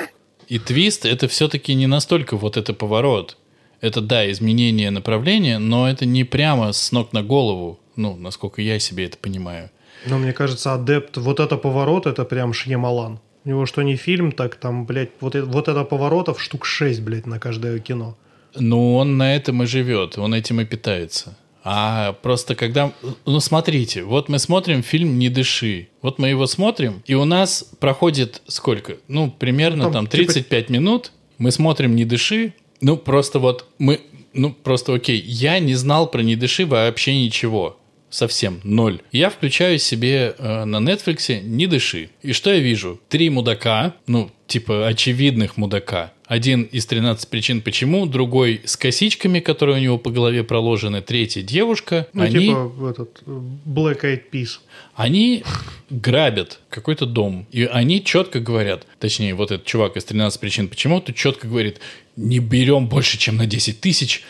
И твист это все-таки не настолько вот это поворот. Это, да, изменение направления, но это не прямо с ног на голову, ну, насколько я себе это понимаю. Но мне кажется, адепт, вот это поворот, это прям Шьямалан. У него что не фильм, так там, блядь, вот, это- вот это поворотов штук 6, блядь, на каждое кино. Ну, он на этом и живет, он этим и питается. А просто когда... Ну, смотрите, вот мы смотрим фильм «Не дыши». Вот мы его смотрим, и у нас проходит сколько? Ну, примерно там там, типа- 35 минут. Мы смотрим «Не дыши». Ну, просто вот мы... Ну, просто окей. Я не знал про «Не дыши» вообще ничего. Совсем ноль. Я включаю себе э, на Netflix «Не дыши». И что я вижу? Три мудака, ну, типа очевидных мудака. Один из 13 причин почему, другой с косичками, которые у него по голове проложены, третья девушка. Ну, они, типа этот э, Black Eyed Peas. они грабят какой-то дом. И они четко говорят, точнее, вот этот чувак из 13 причин почему, тут четко говорит, не берем больше, чем на 10 тысяч,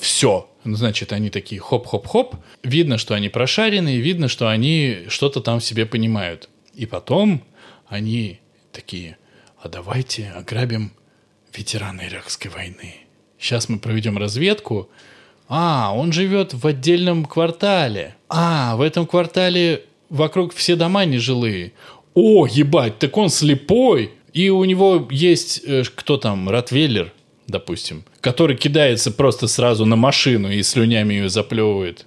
все. Значит, они такие хоп-хоп-хоп. Видно, что они прошаренные, видно, что они что-то там в себе понимают. И потом они такие, а давайте ограбим ветерана Иракской войны. Сейчас мы проведем разведку. А, он живет в отдельном квартале. А, в этом квартале вокруг все дома нежилые. О, ебать, так он слепой. И у него есть, э, кто там, Ротвейлер, допустим, который кидается просто сразу на машину и слюнями ее заплевывает.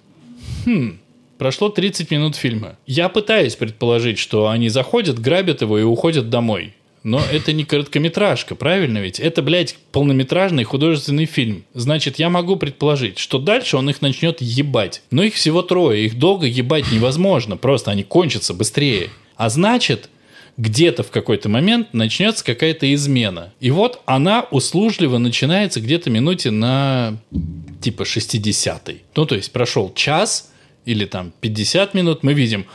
Хм, прошло 30 минут фильма. Я пытаюсь предположить, что они заходят, грабят его и уходят домой. Но это не короткометражка, правильно ведь? Это, блядь, полнометражный художественный фильм. Значит, я могу предположить, что дальше он их начнет ебать. Но их всего трое, их долго ебать невозможно, просто они кончатся быстрее. А значит, где-то в какой-то момент начнется какая-то измена. И вот она услужливо начинается где-то минуте на типа 60-й. Ну, то есть прошел час или там 50 минут, мы видим,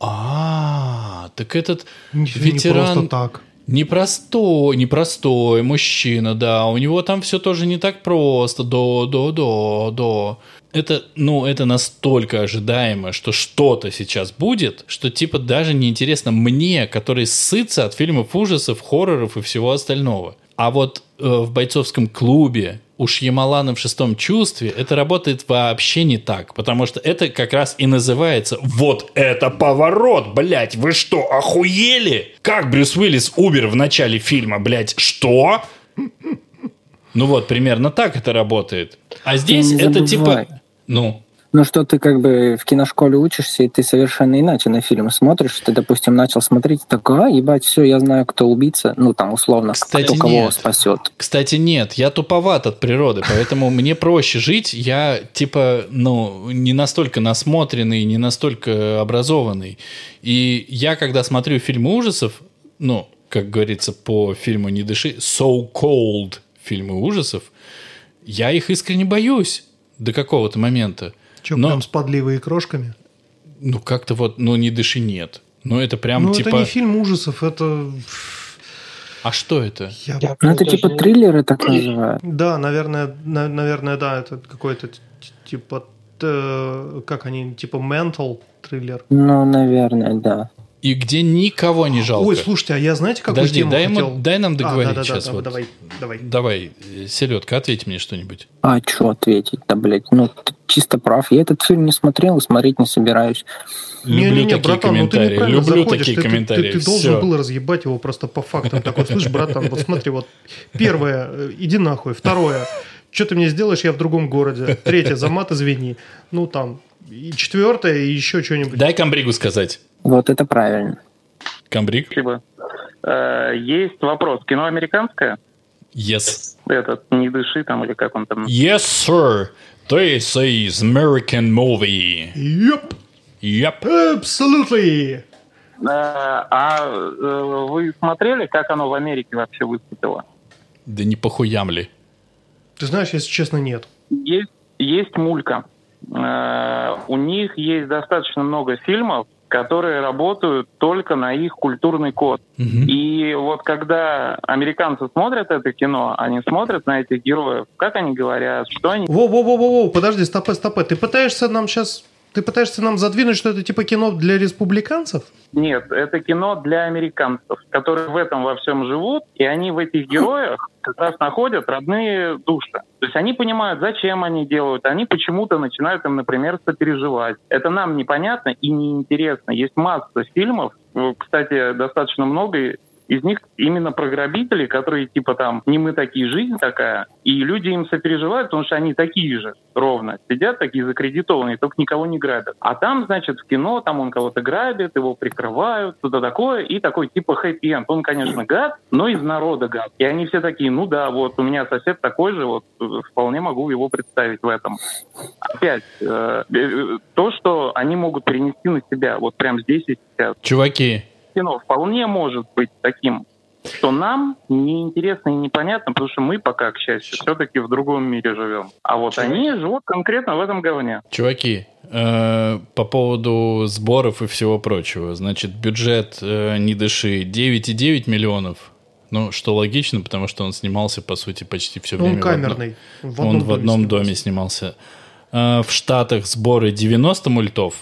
а, так этот Ничего не ветеран... просто так. Непростой, непростой мужчина, да. У него там все тоже не так просто. До, до, до, до. Это, ну, это настолько ожидаемо, что что-то сейчас будет, что типа даже неинтересно мне, который сытся от фильмов ужасов, хорроров и всего остального. А вот э, в бойцовском клубе у Шьямалана в шестом чувстве это работает вообще не так, потому что это как раз и называется «Вот это поворот, блядь, вы что, охуели? Как Брюс Уиллис умер в начале фильма, блядь, что?» Ну вот, примерно так это работает. А здесь не это типа... Ну, Ну что ты как бы в киношколе учишься, и ты совершенно иначе на фильм смотришь. Ты, допустим, начал смотреть, такой, а, ебать, все, я знаю, кто убийца. Ну, там, условно, Кстати, кто кого нет. спасет. Кстати, нет, я туповат от природы, поэтому мне проще жить. Я, типа, ну, не настолько насмотренный, не настолько образованный. И я, когда смотрю фильмы ужасов, ну, как говорится по фильму «Не дыши», so-called фильмы ужасов, я их искренне боюсь до какого-то момента. Че, Но- прям с подливой и крошками? Ну, как-то вот, ну, «Не дыши» нет. Ну, это прям, ну, типа... это не фильм ужасов, это... А что это? Я- Ну, это типа триллеры так называют. Да, наверное, на- наверное, да, это какой-то типа... т- Как они, типа mental триллер. Ну, наверное, да. И где никого не жалко. Ой, слушайте, а я знаете, какую Подожди, тему дай, ему- хотел? дай нам А, договорить да-да-да, сейчас. да, вот. Давай, давай. Давай, Селедка, ответь мне что-нибудь. А что ответить? Да, блядь, ну, ты чисто прав. Я этот фильм не смотрел и смотреть не собираюсь. Люблю Не-не-не, такие братан, ну ты комментарии. неправильно Люблю заходишь. такие ты, ты- комментарии. Ты, ты должен Всё. был разъебать его просто по фактам. Такой, слышь, братан, вот смотри, вот первое, э, иди нахуй. Второе, что ты мне сделаешь, я в другом городе. Третье, за мат извини. Ну там, и четвертое, и еще что-нибудь. Дай Камбригу сказать. Вот это правильно. Камбриг? Спасибо. Э, Есть вопрос. Кино американское? Yes. Этот «Не дыши» там или как он там? Yes, sir. This is American movie. Yep, Yep. absolutely. Э, А э, вы смотрели, как оно в Америке вообще выступило? Да не похуям ли. Ты знаешь, если честно, нет. Есть, есть мулька. Э, У них есть достаточно много фильмов, которые работают только на их культурный код. Мгм. И вот когда американцы смотрят это кино, они смотрят на этих героев, как они говорят, что они Во-во-во-во, подожди, стопэ, стопэ. Ты пытаешься нам сейчас... Ты пытаешься нам задвинуть, что это типа кино для республиканцев? Нет, это кино для американцев, которые в этом во всем живут, и они в этих героях как раз находят родные души. То есть они понимают, зачем они делают, они почему-то начинают им, например, сопереживать. Это нам непонятно и неинтересно. Есть масса фильмов, э, кстати, достаточно много из них именно про грабителей, которые типа там «не мы такие, жизнь такая», и люди им сопереживают, потому что они такие же ровно. Сидят такие закредитованные, только никого не грабят. А там, значит, в кино, там он кого-то грабит, его прикрывают, что-то такое, и такой типа хэппи-энд. Он, конечно, гад, но из народа гад. И они все такие, ну да, вот у меня сосед такой же, вот э, вполне могу его представить в этом. Опять, э, э, то, что они могут перенести на себя, вот прям здесь и сейчас Чуваки, кино вполне может быть таким что нам неинтересно и непонятно, потому что мы пока, к счастью, все-таки в другом мире живем. А вот Чуваки. они живут конкретно в этом говне. Чуваки, э, по поводу сборов и всего прочего. Значит, бюджет э, «Не дыши» 9,9 миллионов. Ну, что логично, потому что он снимался, по сути, почти все время. Он камерный. В одном, он в одном доме снимался. Э, в Штатах сборы 90 мультов,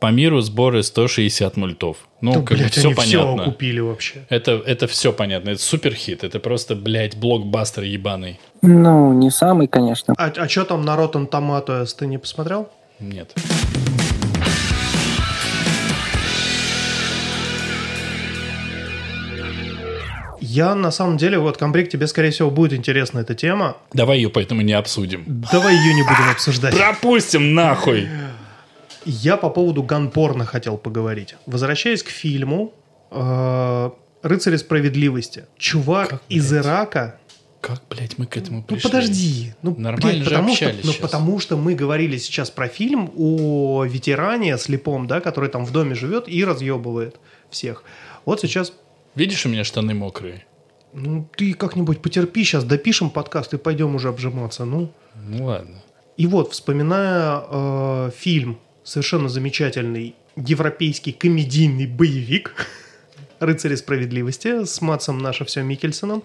по миру сборы 160 мультов. Ну, да, как блядь, бы все они понятно. Все купили вообще. Это, это все понятно. Это супер хит. Это просто, блядь, блокбастер ебаный. Ну, не самый, конечно. А, а что там на Rotten Tomatoes ты не посмотрел? Нет. Я на самом деле, вот, Комбрик, тебе, скорее всего, будет интересна эта тема. Давай ее поэтому не обсудим. Давай ее не будем обсуждать. Пропустим нахуй. Я по поводу ганпорна хотел поговорить. Возвращаясь к фильму э, «Рыцари справедливости». Чувак как, из Ирака... Как, блядь, мы к этому ну, пришли? Ну, подожди. Ну, Нормально блядь, же потому общались что, Ну, потому что мы говорили сейчас про фильм о ветеране слепом, да, который там в доме живет и разъебывает всех. Вот сейчас... Видишь, у меня штаны мокрые? Ну, ты как-нибудь потерпи, сейчас допишем подкаст и пойдем уже обжиматься, ну. Ну, ладно. И вот, вспоминая э, фильм совершенно замечательный европейский комедийный боевик «Рыцари справедливости» с Матсом «Наше все» Микельсоном.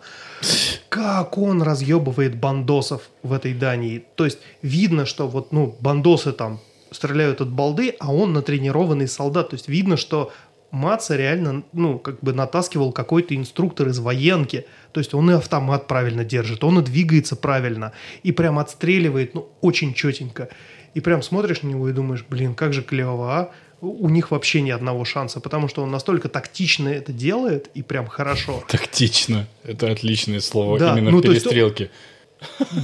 Как он разъебывает бандосов в этой Дании. То есть видно, что вот, ну, бандосы там стреляют от балды, а он натренированный солдат. То есть видно, что Маца реально, ну, как бы натаскивал какой-то инструктор из военки. То есть он и автомат правильно держит, он и двигается правильно. И прям отстреливает, ну, очень четенько и прям смотришь на него и думаешь, блин, как же клево, а? У них вообще ни одного шанса, потому что он настолько тактично это делает и прям хорошо. Тактично. Это отличное слово да, именно ну, в перестрелке. Есть,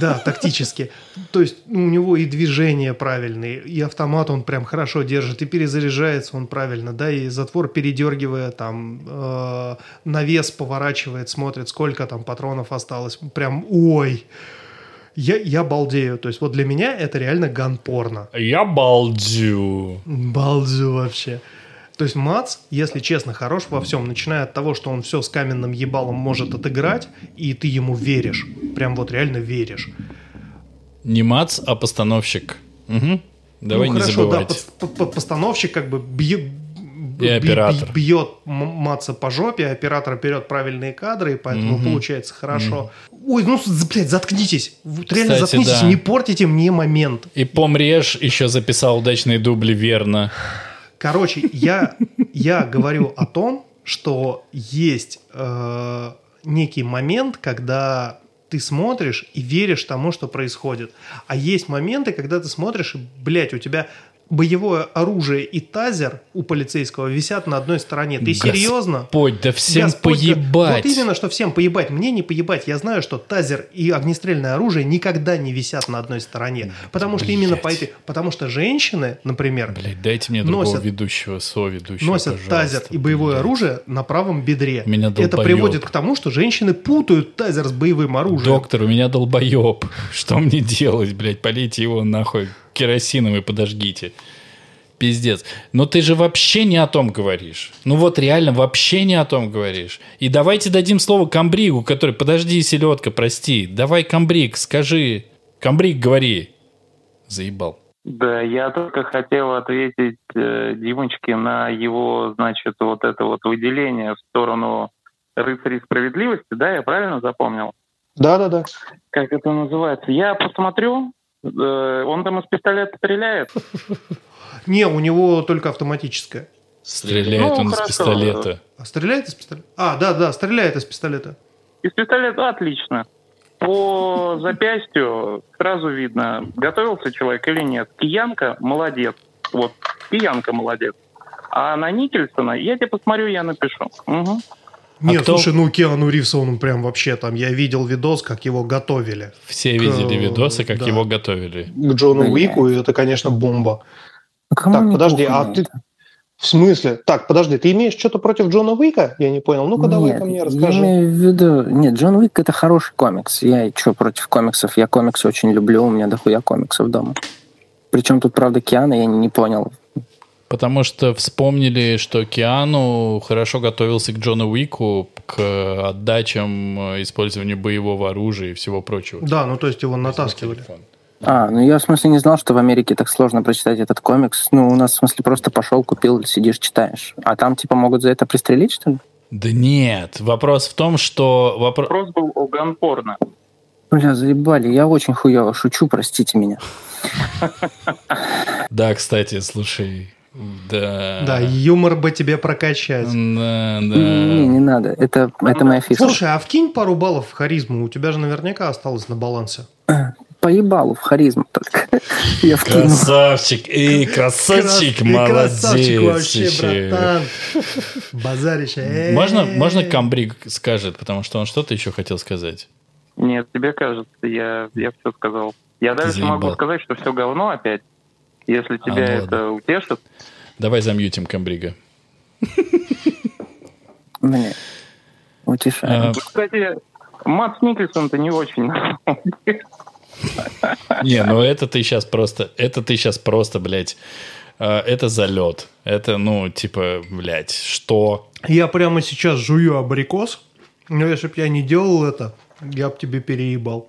да, тактически. То есть у него и движения правильные, и автомат он прям хорошо держит, и перезаряжается он правильно, да, и затвор передергивая, там, э, навес поворачивает, смотрит, сколько там патронов осталось. Прям, ой, я, я балдею. То есть вот для меня это реально ган-порно. Я балдю. Балдю вообще. То есть Мац, если честно, хорош во всем, начиная от того, что он все с каменным ебалом может отыграть, и ты ему веришь. Прям вот реально веришь. Не Мац, а постановщик. Угу. Давай ну, не хорошо, забывать. Да, постановщик как бы бьет, и оператор. бьет Маца по жопе, оператор берет правильные кадры, и поэтому угу. получается хорошо. Угу. Ой, ну, блядь, заткнитесь. Вот реально Кстати, заткнитесь, да. не портите мне момент. И Помреж еще записал удачные дубли верно. Короче, я, я говорю о том, что есть э, некий момент, когда ты смотришь и веришь тому, что происходит. А есть моменты, когда ты смотришь, и, блядь, у тебя боевое оружие и тазер у полицейского висят на одной стороне. Ты Господь, серьезно? Господь, да всем Господь, поебать. Вот именно, что всем поебать. Мне не поебать. Я знаю, что тазер и огнестрельное оружие никогда не висят на одной стороне. Потому что Блять. именно по этой... Потому что женщины, например... Блять, дайте мне носят, другого ведущего, соведущего, Носят тазер и боевое блядь. оружие на правом бедре. Меня долбоеб. Это приводит к тому, что женщины путают тазер с боевым оружием. Доктор, у меня долбоеб. Что мне делать, блядь? Полейте его нахуй керосином и подожгите. Пиздец. Но ты же вообще не о том говоришь. Ну вот реально вообще не о том говоришь. И давайте дадим слово Камбригу, который... Подожди, селедка, прости. Давай, Камбриг, скажи. Камбриг, говори. Заебал. Да, я только хотел ответить э, Димочке на его, значит, вот это вот выделение в сторону рыцарей справедливости, да, я правильно запомнил? Да, да, да. Как это называется? Я посмотрю, он там из пистолета стреляет? Не, у него только автоматическая. Стреляет ну, он из пистолета. А стреляет из пистолета? А, да, да, стреляет из пистолета. Из пистолета отлично. По запястью сразу видно, готовился человек или нет. Киянка молодец. Вот, Киянка молодец. А на Никельсона я тебе посмотрю, я напишу. Угу. Нет, а кто... слушай, ну Киану Ривз, он прям вообще там, я видел видос, как его готовили. Все к... видели видосы, как да. его готовили. К Джону Уику, и это, конечно, бомба. А так, подожди, а ты... В смысле? Так, подожди, ты имеешь что-то против Джона Уика? Я не понял. Ну-ка, давай ко мне расскажи. Я имею в виду... Нет, Джон Уик — это хороший комикс. Я что против комиксов? Я комиксы очень люблю, у меня дохуя комиксов дома. Причем тут, правда, Киана, я не понял. Потому что вспомнили, что Киану хорошо готовился к Джону Уику, к отдачам, э, использованию боевого оружия и всего прочего. Да, ну то есть его натаскивали. Телефон. А, ну я в смысле не знал, что в Америке так сложно прочитать этот комикс. Ну, у нас в смысле просто пошел, купил, сидишь, читаешь. А там типа могут за это пристрелить, что ли? Да нет, вопрос в том, что... Вопро... Вопрос был о ганпорно. Бля, заебали, я очень хуево шучу, простите меня. Да, кстати, слушай, да. Да, юмор бы тебе прокачать. Да, Не, да. не надо, это, это моя фишка. Слушай, а вкинь пару баллов в харизму, у тебя же наверняка осталось на балансе. Поебалу в харизму только. Я вкинул. Красавчик, эй, красавчик, Крас- молодец. Красавчик вообще, братан. Базарище. Эй. Можно, можно Камбрик скажет, потому что он что-то еще хотел сказать. Нет, тебе кажется, я, я все сказал. Я заебал. могу сказать, что все говно опять. Если тебя ну это утешит, Давай замьютим Камбрига. Мне. Утешаю. А, Кстати, Матс Никельсон-то не очень. Не, ну это ты сейчас просто, это ты сейчас просто, блядь, э, это залет. Это, ну, типа, блядь, что? Я прямо сейчас жую абрикос, но если бы я не делал это, я бы тебе переебал.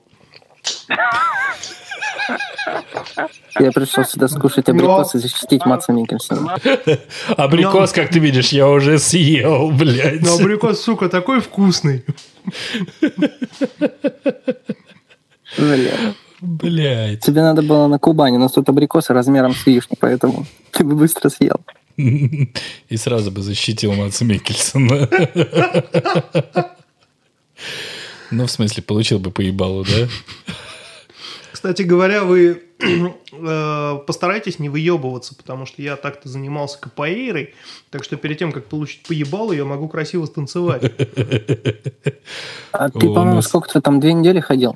Я пришел сюда скушать абрикос и защитить Матса Микельсона. Абрикос, как ты видишь, я уже съел, блядь. Но абрикос, сука, такой вкусный. Бля. Блядь. Тебе надо было на Кубани, но тут абрикосы размером с вишню, поэтому ты бы быстро съел. И сразу бы защитил Матса Микельсона. Ну, в смысле, получил бы поебалу, да? Кстати говоря, вы э, постарайтесь не выебываться, потому что я так-то занимался капоэйрой, так что перед тем, как получить поебалу, я могу красиво станцевать. А ты, по-моему, нас- сколько-то там две недели ходил?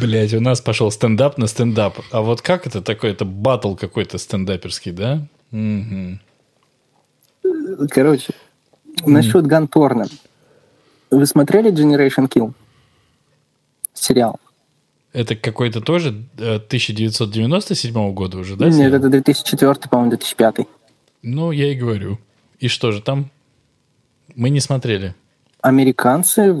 Блять, у нас пошел стендап на стендап. А вот как это такое? Это батл какой-то стендаперский, да? Мгм. Короче, насчет ганпорна. Вы смотрели Generation Kill? Сериал. Это какой-то тоже э, 1997 года уже, да? Нет, сериал? это 2004, по-моему, 2005. Ну, я и говорю. И что же там? Мы не смотрели. Американцы,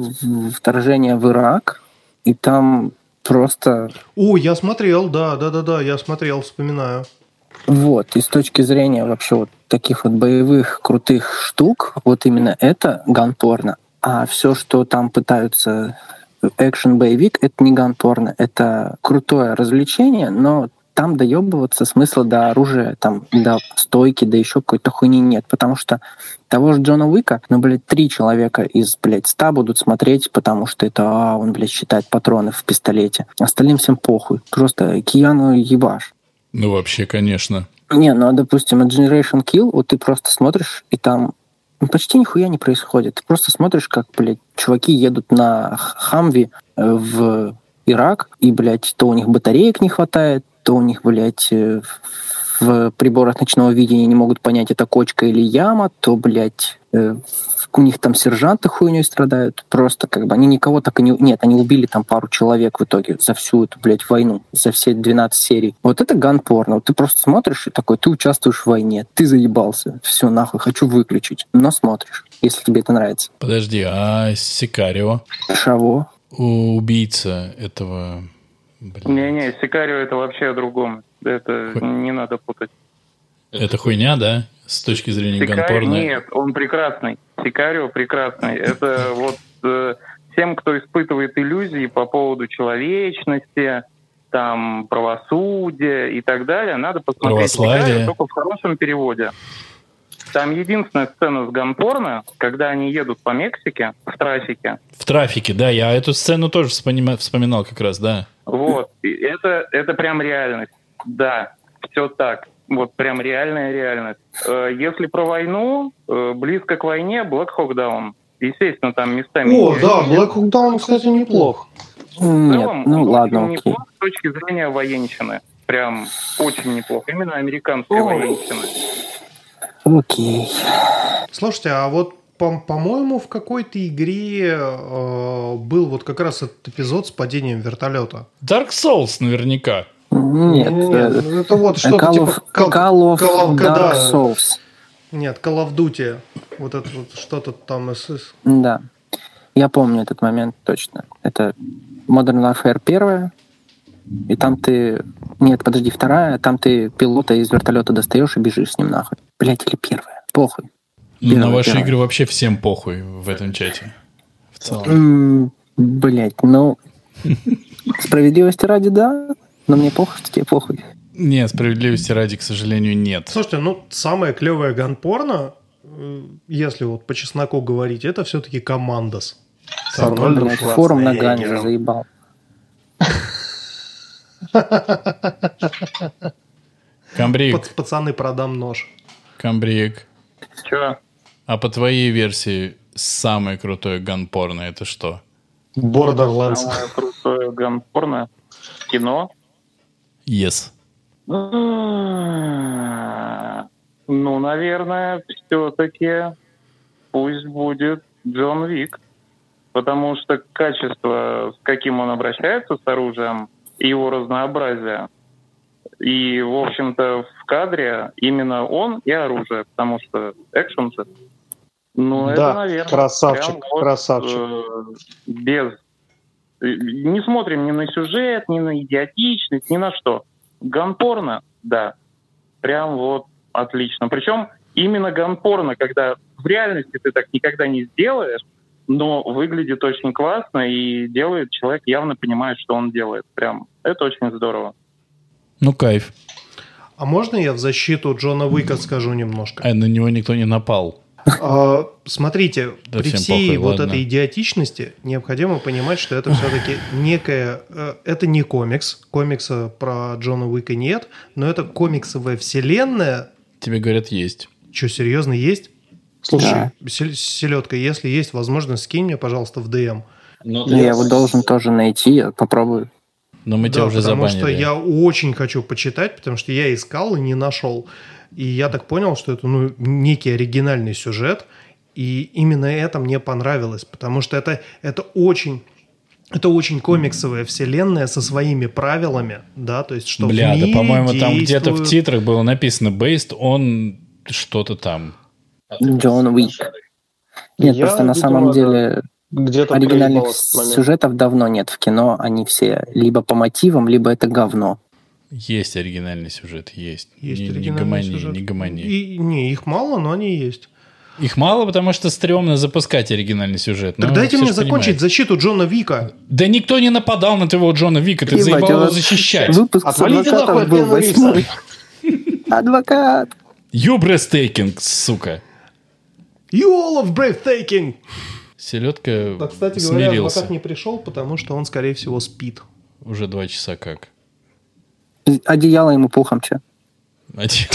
вторжение в Ирак, и там просто О, я смотрел, да, да, да, да, я смотрел, вспоминаю. Вот, и с точки зрения вообще вот таких вот боевых крутых штук, вот именно это ганпорно. А все, что там пытаются экшен-боевик, это не ганпорно, это крутое развлечение, но там доебываться смысла до оружия, там, до стойки, да еще какой-то хуйни нет, потому что того же Джона Уика, ну, блядь, три человека из, блядь, ста будут смотреть, потому что это, а, он, блядь, считает патроны в пистолете. Остальным всем похуй. Просто Кияну ебаш. Ну, вообще, конечно. Не, ну, а, допустим, Generation Kill, вот ты просто смотришь, и там ну, почти нихуя не происходит. Ты просто смотришь, как, блядь, чуваки едут на Хамви э, в Ирак, и, блядь, то у них батареек не хватает, то у них, блядь, э, в приборах ночного видения не могут понять, это кочка или яма, то, блядь, э, у них там сержанты хуйней страдают. Просто как бы они никого так и не... Нет, они убили там пару человек в итоге за всю эту, блядь, войну, за все 12 серий. Вот это ганпорно. Вот ты просто смотришь и такой, ты участвуешь в войне, ты заебался. Все, нахуй, хочу выключить. Но смотришь, если тебе это нравится. Подожди, а Сикарио? Шаво. У убийца этого... блин, Не-не, Сикарио это вообще о другом. Это Ху- не надо путать. Это хуйня, да? С точки зрения Сикарио, ганпорна? нет, он прекрасный. Сикарио прекрасный. Это вот э, тем, кто испытывает иллюзии по поводу человечности, там, правосудия и так далее, надо посмотреть. Сикарио только в хорошем переводе. Там единственная сцена с ганпорно, когда они едут по Мексике в трафике. В трафике, да, я эту сцену тоже вспомина- вспоминал как раз, да. Вот. И это, это прям реальность. Да, все так. Вот прям реальная реальность. Э, Если про войну, э, близко к войне Black Hawk Down. Естественно, там местами... О, есть. да, Black Hawk Down, кстати, неплох. Нет, целом, ну ладно, окей. неплох с точки зрения военщины. Прям очень неплохо. Именно американской Ой. военщины. Окей. Слушайте, а вот по- по-моему, в какой-то игре э, был вот как раз этот эпизод с падением вертолета. Dark Souls наверняка. Нет, Нет, э, ну, это вот что-то Call типа... of, Call of Call of- Dark да. Souls. Нет, Call of Duty. Вот это вот что-то там из... Да. Я помню этот момент точно. Это Modern Warfare первая, и там ты... Нет, подожди, вторая, там ты пилота из вертолета достаешь и бежишь с ним нахуй. Блять, или первая. Похуй. Ну, на ваши первый. игры вообще всем похуй в этом чате. В целом. Блять, ну... Справедливости ради, да. Но мне похуй, что тебе похуй. Нет, справедливости ради, к сожалению, нет. Слушайте, ну, самое клевое ганпорно, э, если вот по чесноку говорить, это все-таки Командос. С Арнольдом форум на Шварценеггером. заебал. Камбрик, Пац- Пацаны, продам нож. Камбрик. Че? А по твоей версии самое крутое ганпорно это что? Borderlands. Самое крутое ганпорно кино. Yes. Ну, наверное, все-таки пусть будет Джон Вик. Потому что качество, с каким он обращается с оружием, и его разнообразие, и, в общем-то, в кадре именно он и оружие, потому что экшен же. Ну, это, Да, наверное, красавчик, прям вот, красавчик. э, без... э, Не смотрим ни на сюжет, ни на идиотичность, ни на что. Ганпорно, да, прям вот отлично. Причем именно ганпорно, когда в реальности ты так никогда не сделаешь, но выглядит очень классно и делает, человек явно понимает, что он делает. Прям, это очень здорово. Ну, кайф. А можно я в защиту Джона Уика скажу немножко? А на него никто не напал. А, Смотрите, Да при всей похуй, вот ладно. этой идиотичности необходимо понимать, что это все-таки некая... э, Это не комикс. Комикса про Джона Уика нет, но это комиксовая вселенная. Тебе говорят, есть. Что, серьезно, есть? Слушай, Сел- Селедка, если есть возможность, скинь мне, пожалуйста, в ДМ. Ну, я его должен тоже найти, я попробую. Но мы тебя Да, уже потому забанили. что я очень хочу почитать, потому что я искал и не нашел. И я так понял, что это ну, некий оригинальный сюжет, и именно это мне понравилось, потому что это, это очень... Это очень комиксовая вселенная со своими правилами, да, то есть что в Бля, да, мире по-моему, там где-то в действуют- титрах было написано based on что-то там. Джон Уик. Нет, Я, просто на самом да. деле где-то оригинальных сюжетов давно нет в кино. Они все либо по мотивам, либо это говно. Есть оригинальный сюжет, есть. Есть не, не оригинальный гомони, сюжет. не гомони. И, не, их мало, но они есть. Их мало, потому что стрёмно запускать оригинальный сюжет. Так Ну, дайте мне закончить понимают. защиту Джона Вика. Да никто не нападал на твоего Джона Вика, ты заебал его защищать. Выпуск с Отвалите нахуй был Киану Ривза. восьмой. Адвокат! You breathtaking, сука. You all of breathtaking! Селедка Да, кстати говоря, смирился. адвокат не пришел, потому что он, скорее всего, спит. Уже два часа как. Одеяло ему пухом? Один.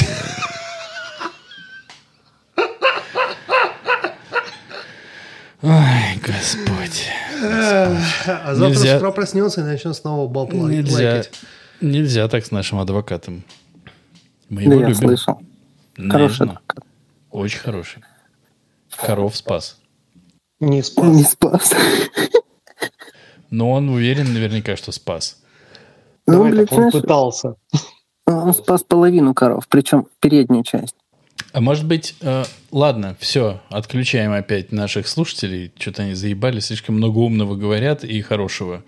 Ой, Господь. А завтра с утра проснется и начнет снова бал Нельзя, лайкать. нельзя так с нашим адвокатом. Мы Да его я любим. слышал. Хороший адвокат. Очень хороший. Коров спас. Не спас. Не спас. Но он уверен наверняка, что спас. Ну, Давай блядь, так, он знаешь, пытался. он спас половину коров, причем переднюю часть. А может быть, э, ладно, все, отключаем опять наших слушателей. Что-то они заебали, слишком много умного говорят и хорошего.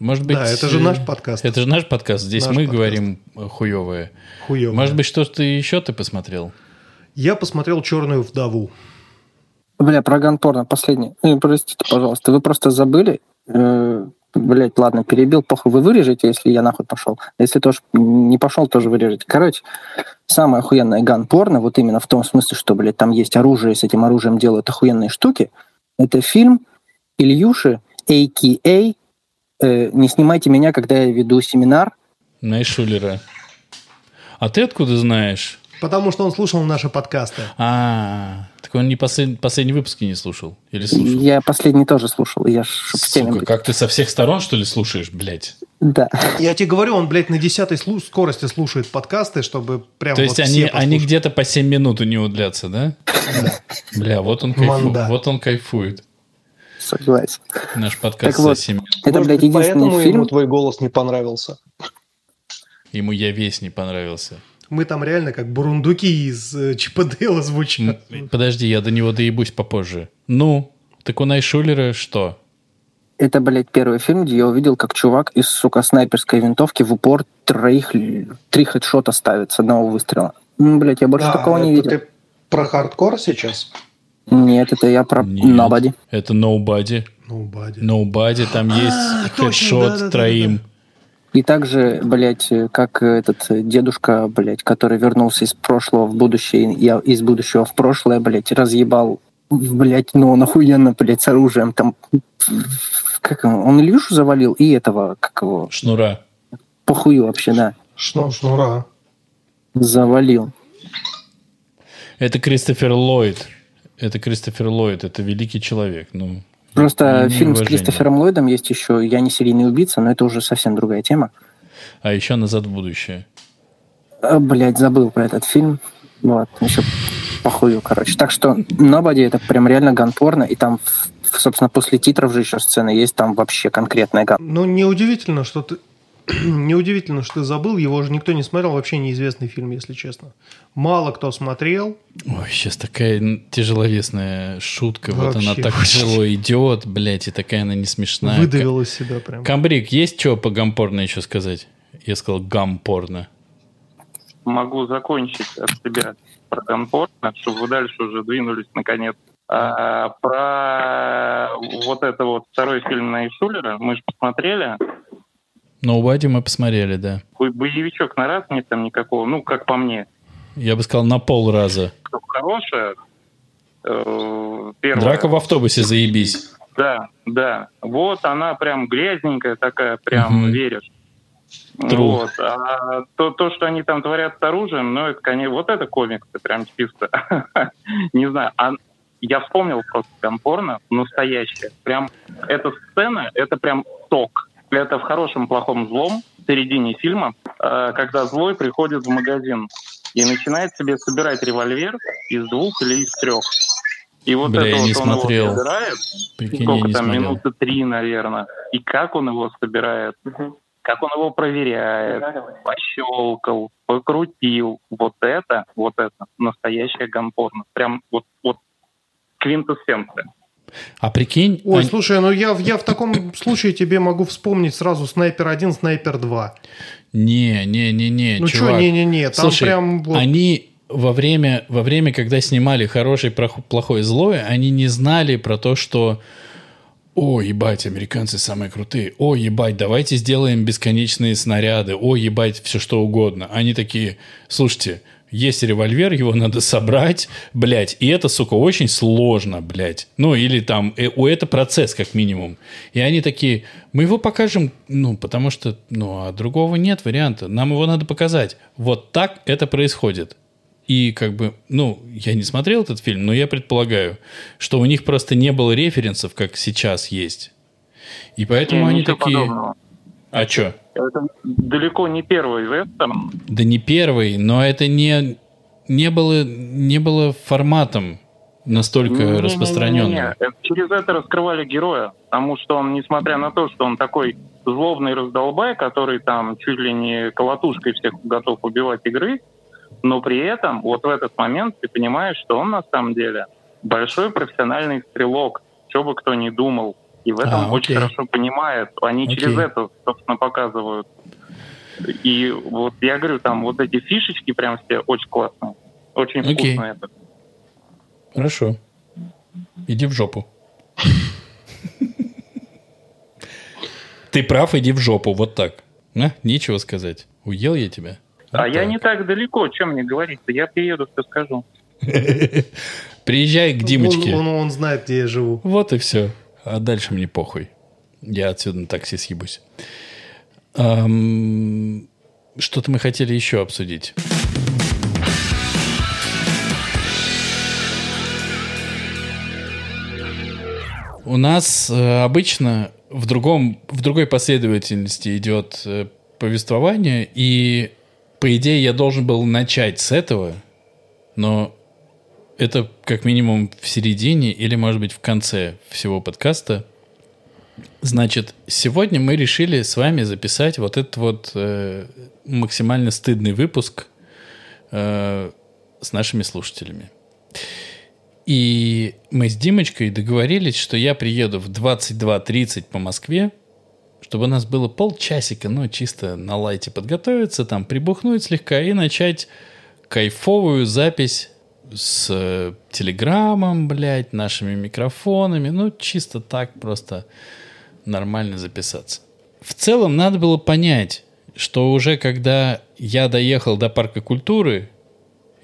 Может быть, Да, это же э, наш подкаст. Это же наш подкаст. Здесь Наш мы подкаст. говорим э, хуевое. Хуёво. Может быть, что-то еще ты посмотрел? Я посмотрел «Черную вдову». Бля, про ганпорно последний. Э, Простите, пожалуйста, вы просто забыли. Блять, ладно, перебил, похуй. Вы вырежете, если я нахуй пошел. Если тоже не пошел, тоже вырежете. Короче, самое охуенное ган-порно, вот именно в том смысле, что, блядь, там есть оружие, с этим оружием делают охуенные штуки, это фильм Ильюши, а.к.а. э, «Не снимайте меня, когда я веду семинар». Найшулера. А ты откуда знаешь? Потому что он слушал наши подкасты. А, так он не послед... последний выпуски не слушал? Или слушал? Я последний тоже слушал, я в теме Сука, как ты со всех сторон, что ли, слушаешь, блядь? Да. Я тебе говорю, он, блядь, на десятой слу- скорости слушает подкасты, чтобы прям То есть вот они, все они послушать. где-то по 7 минут у него длятся, да? Бля, вот он кайфует. Манда. Вот он кайфует. Согласен. Наш подкаст Так вот. за 7 Это, Может блядь, быть, поэтому единственный фильм. ему твой голос не понравился. Ему я весь не понравился. Мы там реально как бурундуки из э, Чипа Дейла звучат. М, Подожди, я до него доебусь попозже. Ну, так у Найшулера что? Это, блядь, первый фильм, где я увидел, как чувак из, сука, снайперской винтовки в упор троих, три хедшота ставит с одного выстрела. Ну, блядь, я больше Да, такого не это видел. ты про хардкор сейчас? Нет, это я про Нет. Nobody. Это Nobody. Бади. Nobody, там А, есть точно, хедшот троим. И также, блядь, как этот дедушка, блядь, который вернулся из прошлого в будущее, я из будущего в прошлое, блядь, разъебал, блядь, ну он охуенно, блядь, с оружием там, как он, он Илюшу завалил и этого, как его, Шнура. похую вообще, да, Шну- шнура. завалил. Это Кристофер Ллойд. Это Кристофер Ллойд. Это великий человек. Ну, Просто Имею фильм с. Кристофером Ллойдом есть еще «Я не серийный убийца», но это уже совсем другая тема. а еще «Назад в будущее». А, блядь, забыл про этот фильм. Вот, еще похую, короче. Так что Nobody это прям реально ганпорно, и там, собственно, после титров же еще сцены есть, там вообще конкретная ган. Ну, неудивительно, что ты... Неудивительно, что ты забыл, его же никто не смотрел, вообще неизвестный фильм, если честно. Мало кто смотрел. Ой, сейчас такая тяжеловесная шутка. вот она Вообще так тяжело идет, блядь, и такая она не смешная. Выдавил из себя прям. Камбрик, есть что по гампорно еще сказать? Я сказал гампорно. могу закончить от себя про комфортно, чтобы вы дальше уже двинулись наконец. А, про вот это вот второй фильм на Шулера мы же посмотрели. Nobody мы посмотрели, да. Бо- Боевичок на раз нет там никакого, ну, как по мне. Я бы сказал на пол раза. Что хорошее. э, первое. Драка в автобусе, заебись. Да, да. Вот она прям грязненькая такая, прям Мгм. веришь. True. Вот. А то, то, что они там творят с оружием, ну, это, конечно, вот это комиксы прям чисто. Не знаю. А я вспомнил просто там порно настоящее. Прям эта сцена, это прям ток. Это в хорошем, плохом, злом в середине фильма, э, когда злой приходит в магазин и начинает себе собирать револьвер из двух или из трех. И вот Бля, это вот не он его смотрел. собирает, Прикинь, сколько там, смотрел. минуты три, наверное. И как он его собирает, как он его проверяет, пощелкал, покрутил. Вот это, вот это настоящая гампорно. Прям вот, вот квинтэссенция. А прикинь, Ой, они- слушай, ну я, я в таком случае тебе могу вспомнить сразу Снайпер 1, Снайпер 2. не, не, не, не, Ну что, чувак. не-не-не, там Слушай, прям вот... они во время, во время, когда снимали хороший, плохой, злой, они не знали про то, что о, ебать, американцы самые крутые. О, ебать, давайте сделаем бесконечные снаряды. О, ебать, все что угодно. Они такие, слушайте, есть револьвер, его надо собрать, блядь, и это, сука, очень сложно, блядь. Ну, или там, э, у это процесс, как минимум. И они такие, мы его покажем, ну, потому что, ну, а другого нет варианта, нам его надо показать. Вот так это происходит. И как бы, ну, я не смотрел этот фильм, но я предполагаю, что у них просто не было референсов, как сейчас есть. И поэтому Не, они ничего такие... подобного. А что? Это далеко не первый вестерн. Да не первый, но это не, не, было, не было форматом настолько Не-не-не-не-не. распространенным. Это- Через это раскрывали героя, потому что он, несмотря на то, что он такой злобный раздолбай, который там чуть ли не колотушкой всех готов убивать игры, но при этом вот в этот момент ты понимаешь, что он на самом деле большой профессиональный стрелок, что бы кто ни думал. И в этом А, очень окей. хорошо понимает. Они Окей. через это, собственно, показывают. И вот я говорю, там вот эти фишечки прям все очень классные. Очень Окей. вкусно это. Хорошо. Иди в жопу. Ты прав, иди в жопу, вот так. А? Нечего сказать. Уел я тебя. А я не так далеко, чем мне говорить-то? Я приеду, все скажу. Приезжай к Димочке. Он, он- он знает, где я живу. Вот и все. А дальше мне похуй. Я отсюда на такси съебусь. Ам, Что-то мы хотели еще обсудить. У нас э, обычно в, другом, в другой последовательности идет э, повествование, и, по идее, я должен был начать с этого, но это как минимум в середине или, может быть, в конце всего подкаста. Значит, сегодня мы решили с вами записать вот этот вот э, максимально стыдный выпуск э, с нашими слушателями. И мы с Димочкой договорились, что я приеду в 22.30 по Москве, чтобы у нас было полчасика, ну, чисто на лайте подготовиться, там, прибухнуть слегка и начать кайфовую запись с э, телеграммом, блядь, нашими микрофонами, ну, чисто так просто нормально записаться. В целом, надо было понять, что уже когда я доехал до парка культуры,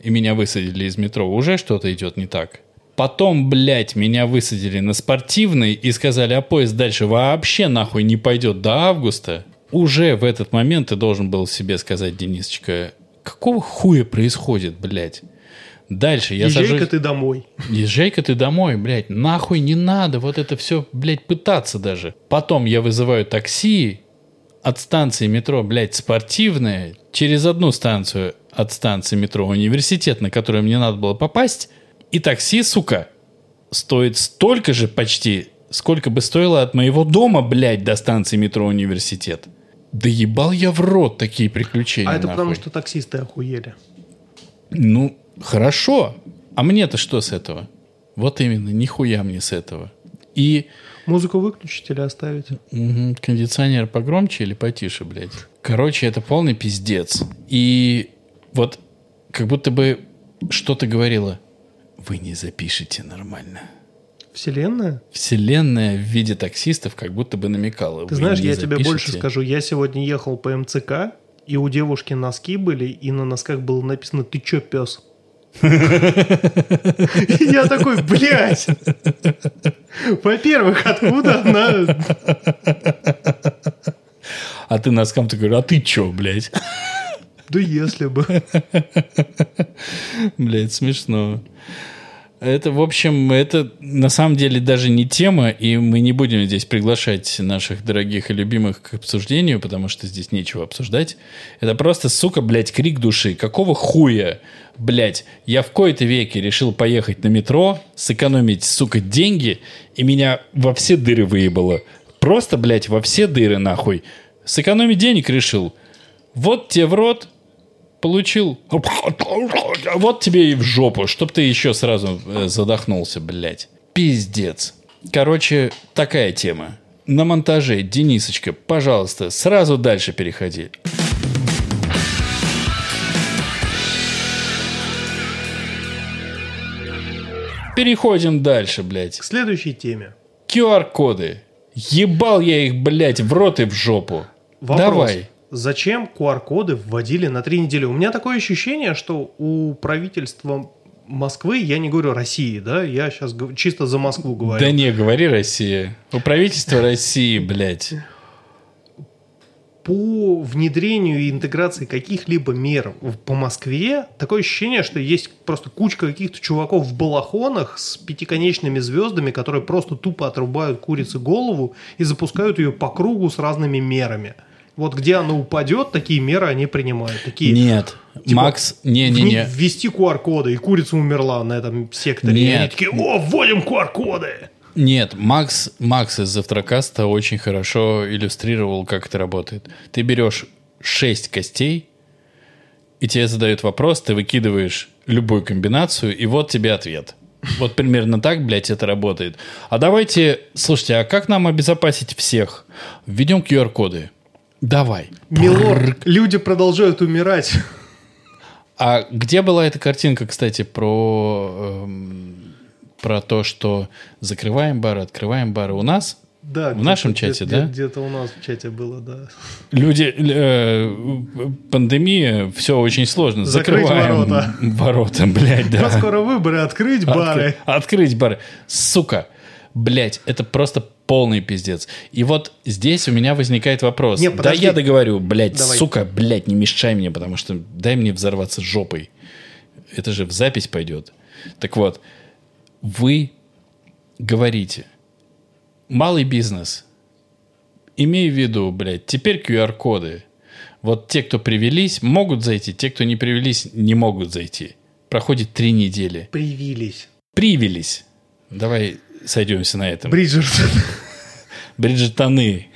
и меня высадили из метро, уже что-то идет не так. Потом, блядь, меня высадили на спортивный и сказали, а поезд дальше вообще нахуй не пойдет до августа. Уже в этот момент ты должен был себе сказать, Денисочка, какого хуя происходит, блядь? Дальше я Езжай-ка сажусь... ты домой. Езжай-ка ты домой, блядь. Нахуй не надо вот это все, блядь, пытаться даже. Потом я вызываю такси от станции метро, блядь, спортивная, через одну станцию от станции метро университет, на которую мне надо было попасть, и такси, сука, стоит столько же почти, сколько бы стоило от моего дома, блядь, до станции метро университет. Да ебал я в рот такие приключения. А это потому, нахуй. что таксисты охуели. Ну, хорошо. А мне-то что с этого? Вот именно, нихуя мне с этого. И Музыку выключить или оставить? мгм, кондиционер погромче или потише, блядь. Короче, это полный пиздец. И вот как будто бы что-то говорило. Вы не запишете нормально. Вселенная? Вселенная в виде таксистов как будто бы намекала. Ты «Вы знаешь, я тебе больше запишете». скажу. Я сегодня ехал по МЦК, и у девушки носки были, и на носках было написано «Ты чё, пес?» И Я такой, блядь! Во-первых, откуда она... А ты носкам такой, а ты чё, блядь? Да если бы. Блядь, смешно. Это, в общем, это на самом деле даже не тема, и мы не будем здесь приглашать наших дорогих и любимых к обсуждению, потому что здесь нечего обсуждать. Это просто, сука, блядь, крик души. Какого хуя, блядь, я в кои-то веке решил поехать на метро, сэкономить, сука, деньги, и меня во все дыры выебало. Просто, блядь, во все дыры, нахуй. Сэкономить денег решил. Вот тебе в рот, получил. Вот тебе и в жопу, чтоб ты еще сразу э, задохнулся, блядь. Пиздец. Короче, такая тема. На монтаже, Денисочка, пожалуйста, сразу дальше переходи. Переходим дальше, блядь. К следующей теме. QR-коды. Ебал я их, блядь, в рот и в жопу. Вопрос. Давай. Зачем QR-коды вводили на три недели? У меня такое ощущение, что у правительства Москвы, я не говорю России, да, я сейчас чисто за Москву говорю. Да не, говори Россия. У правительства России, блядь. по внедрению и интеграции каких-либо мер по Москве такое ощущение, что есть просто кучка каких-то чуваков в балахонах с пятиконечными звездами, которые просто тупо отрубают курице голову и запускают ее по кругу с разными мерами. Вот где она упадет, такие меры они принимают. Такие, Нет. Типа, Макс, не-не-не. Ввести QR-коды, и курица умерла на этом секторе. И Нет. они такие, о, вводим QR-коды! Нет, Макс, Макс из Завтракаста очень хорошо иллюстрировал, как это работает. Ты берешь 6 костей, и тебе задают вопрос, ты выкидываешь любую комбинацию, и вот тебе ответ. Вот примерно так, блядь, это работает. А давайте, слушайте, а как нам обезопасить всех? Введем QR-коды. Давай. Милорд, люди продолжают умирать. А где была эта картинка, кстати, про, эм, про то, что закрываем бары, открываем бары у нас? Да, В нашем чате, где- да? Где-то у нас в чате было, да. Люди, э, пандемия, все очень сложно. Закрыть Закрываем ворота. ворота, блядь, да. Скоро выборы, открыть бары. Откры- Открыть бары. Сука. Блять, это просто полный пиздец. И вот здесь у меня возникает вопрос. Не, да я договорю, блядь, Давай. сука, блядь, не мешай мне, потому что дай мне взорваться жопой. Это же в запись пойдет. Так вот, вы говорите, малый бизнес, имей в виду, блядь, теперь QR-коды. Вот те, кто привелись, могут зайти, те, кто не привелись, не могут зайти. Проходит три недели. Привились. Привелись. Давай сойдемся на этом. Бриджертон. Бриджертоны.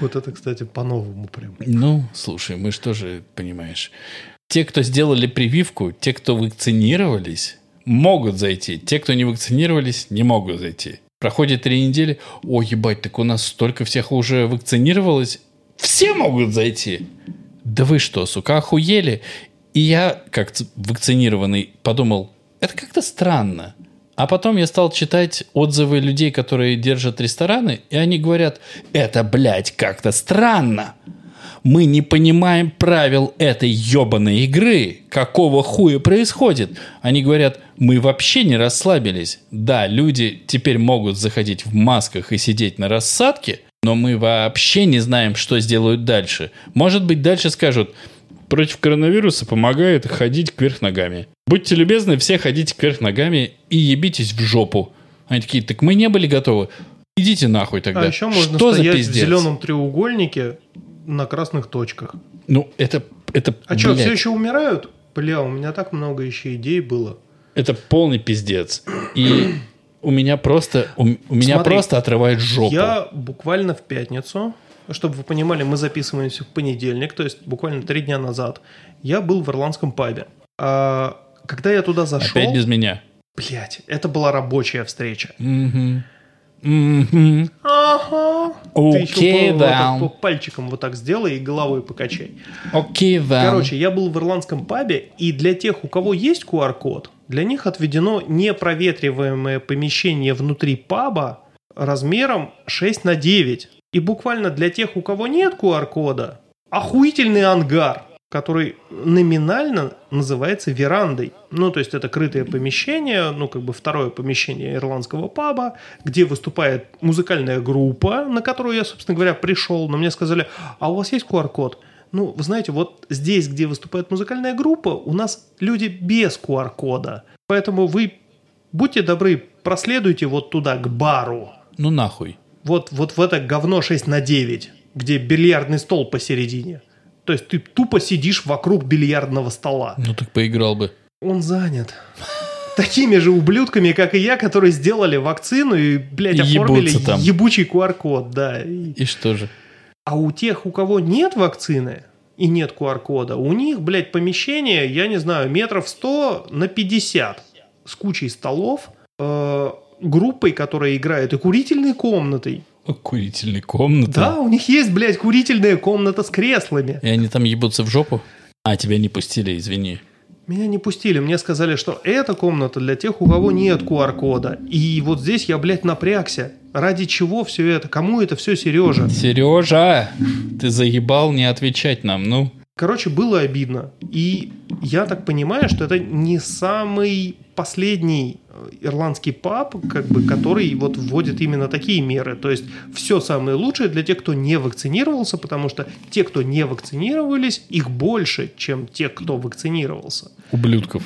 Вот это, кстати, по-новому прям. Ну, слушай, мы что же, понимаешь, те, кто сделали прививку, те, кто вакцинировались, могут зайти. Те, кто не вакцинировались, не могут зайти. Проходит три недели. О, ебать, так у нас столько всех уже вакцинировалось. Все могут зайти. Да вы что, сука, охуели? И я, как вакцинированный, подумал, это как-то странно. А потом я стал читать отзывы людей, которые держат рестораны, и они говорят, это, блядь, как-то странно. Мы не понимаем правил этой ебаной игры. Какого хуя происходит? Они говорят, мы вообще не расслабились. Да, люди теперь могут заходить в масках и сидеть на рассадке, но мы вообще не знаем, что сделают дальше. Может быть, дальше скажут, против коронавируса помогает ходить кверх ногами. Будьте любезны, все ходите кверх ногами и ебитесь в жопу. Они такие, так мы не были готовы. Идите нахуй тогда. А еще можно что за стоять в пиздец? зеленом треугольнике на красных точках. Ну, это, это, А что, блядь, все еще умирают? Бля, у меня так много еще идей было. это полный пиздец. И у меня просто, у, у меня Смотри, просто отрывает жопу. Я буквально в пятницу, чтобы вы понимали, мы записываемся в понедельник, то есть буквально три дня назад, я был в ирландском пабе. А, когда я туда зашел... Опять без меня. Блять, это была рабочая встреча. Мгм. Мгм. Ага. Окей, Ты еще по- вот да. по пальчиком вот так сделай и головой покачай. Окей, да. Короче, я был в ирландском пабе, и для тех, у кого есть QR-код, для них отведено непроветриваемое помещение внутри паба размером 6 на 9. И буквально для тех, у кого нет QR-кода, охуительный ангар, который номинально называется верандой. Ну, то есть это крытое помещение, ну, как бы второе помещение ирландского паба, где выступает музыкальная группа, на которую я, собственно говоря, пришел, но мне сказали, а у вас есть QR-код? Ну, вы знаете, вот здесь, где выступает музыкальная группа, у нас люди без QR-кода. Поэтому вы, будьте добры, проследуйте вот туда, к бару. Ну нахуй. Вот, вот в это говно 6 на 9, где бильярдный стол посередине. То есть ты тупо сидишь вокруг бильярдного стола. Ну так поиграл бы. Он занят. Такими же ублюдками, как и я, которые сделали вакцину и, блядь, И оформили там. ебучий QR-код, да. И- И что же? а у тех, у кого нет вакцины и нет QR-кода, у них, блядь, помещение, я не знаю, метров 100 на 50 с кучей столов, э, группой, которая играет, и курительной комнатой. Курительная комната. Да, у них есть, блядь, курительная комната с креслами. И они там ебутся в жопу? А, тебя не пустили, извини. Меня не пустили, мне сказали, что эта комната для тех, у кого нет QR-кода. И вот здесь я, блядь, напрягся. Ради чего все это? Кому это все, Сережа? Сережа, ты заебал не отвечать нам, ну. Короче, было обидно. И я так понимаю, что это не самый последний э, ирландский паб, как бы, который вот вводит именно такие меры. То есть все самое лучшее для тех, кто не вакцинировался, потому что те, кто не вакцинировались, их больше, чем те, кто вакцинировался. Ублюдков.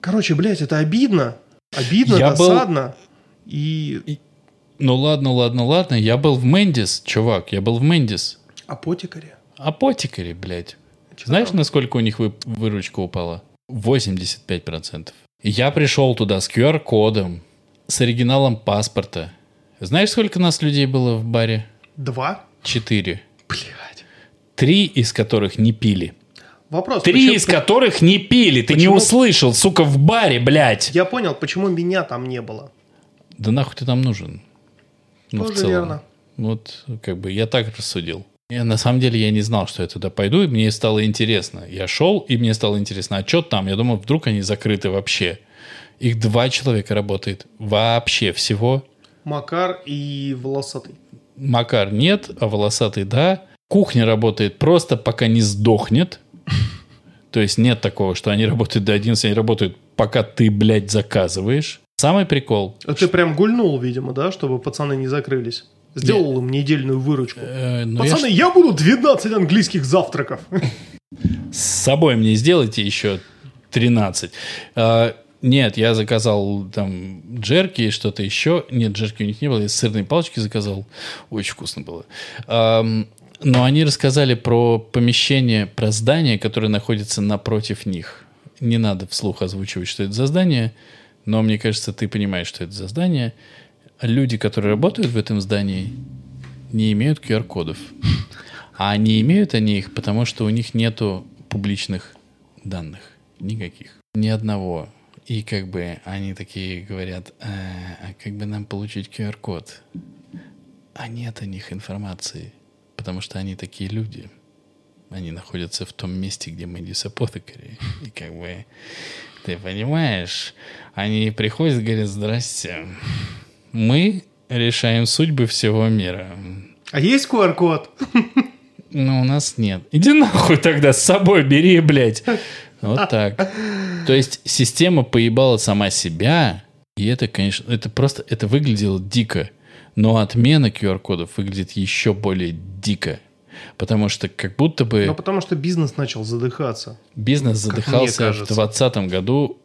Короче, блядь, это обидно. Обидно, Я был- досадно. И Ну ладно, ладно, ладно. Я был в Мендис, чувак, я был в Мендис. апотекаре. Апотекари, блядь. Чё Знаешь, там? насколько у них вы- выручка упала? 85%. И Я пришел туда с QR-кодом, с оригиналом паспорта. Знаешь, сколько нас людей было в баре? Два? Четыре. Блядь. Три из которых не пили. Вопрос. Три почему- из которых не пили. Ты не почему- услышал, сука, в баре, блядь. Я понял, почему меня там не было. Да нахуй ты там нужен? Ну, в Тоже целом. верно. Вот, как бы, я так рассудил. Я, на самом деле, я не знал, что я туда пойду, и мне стало интересно. Я шел, и мне стало интересно, а что там? Я думал, вдруг они закрыты вообще. Их два человека работает. Вообще всего. Макар и волосатый. Макар нет, а волосатый да. Кухня работает просто пока не сдохнет. То есть нет такого, что они работают до 11, они работают пока ты, блядь, заказываешь. Самый прикол. А ты прям гульнул, видимо, да, чтобы пацаны не закрылись. Сделал им недельную выручку. э, ну, я Пацаны, я буду 12 английских завтраков. С собой мне сделайте еще 13. А, Нет, я заказал там джерки, что-то еще. Нет, джерки у них не было, я сырные палочки заказал. Очень вкусно было. Ам, но они рассказали про помещение, про здание, которое находится напротив них. Не надо вслух озвучивать, что это за здание, но мне кажется, ты понимаешь, что это за здание. Люди, которые работают в этом здании, не имеют QR-кодов. А не имеют они их, потому что у них нету публичных данных. Никаких. Ни одного. И как бы они такие говорят, «А, а как бы нам получить QR-код? А нет о них информации, потому что они такие люди. Они находятся в том месте, где Мэдис Апотекари. И как бы, ты понимаешь, они приходят и говорят, здрасте, мы решаем судьбы всего мира. А есть QR-код? Ну, у нас нет. Иди нахуй тогда с собой бери, блядь. Вот так. То есть система поебала сама себя, и это, конечно, это просто, это выглядело дико. Но отмена QR-кодов выглядит еще более дико. Потому что как будто бы Ну, потому что бизнес начал задыхаться. бизнес задыхался в кажется. 2020 году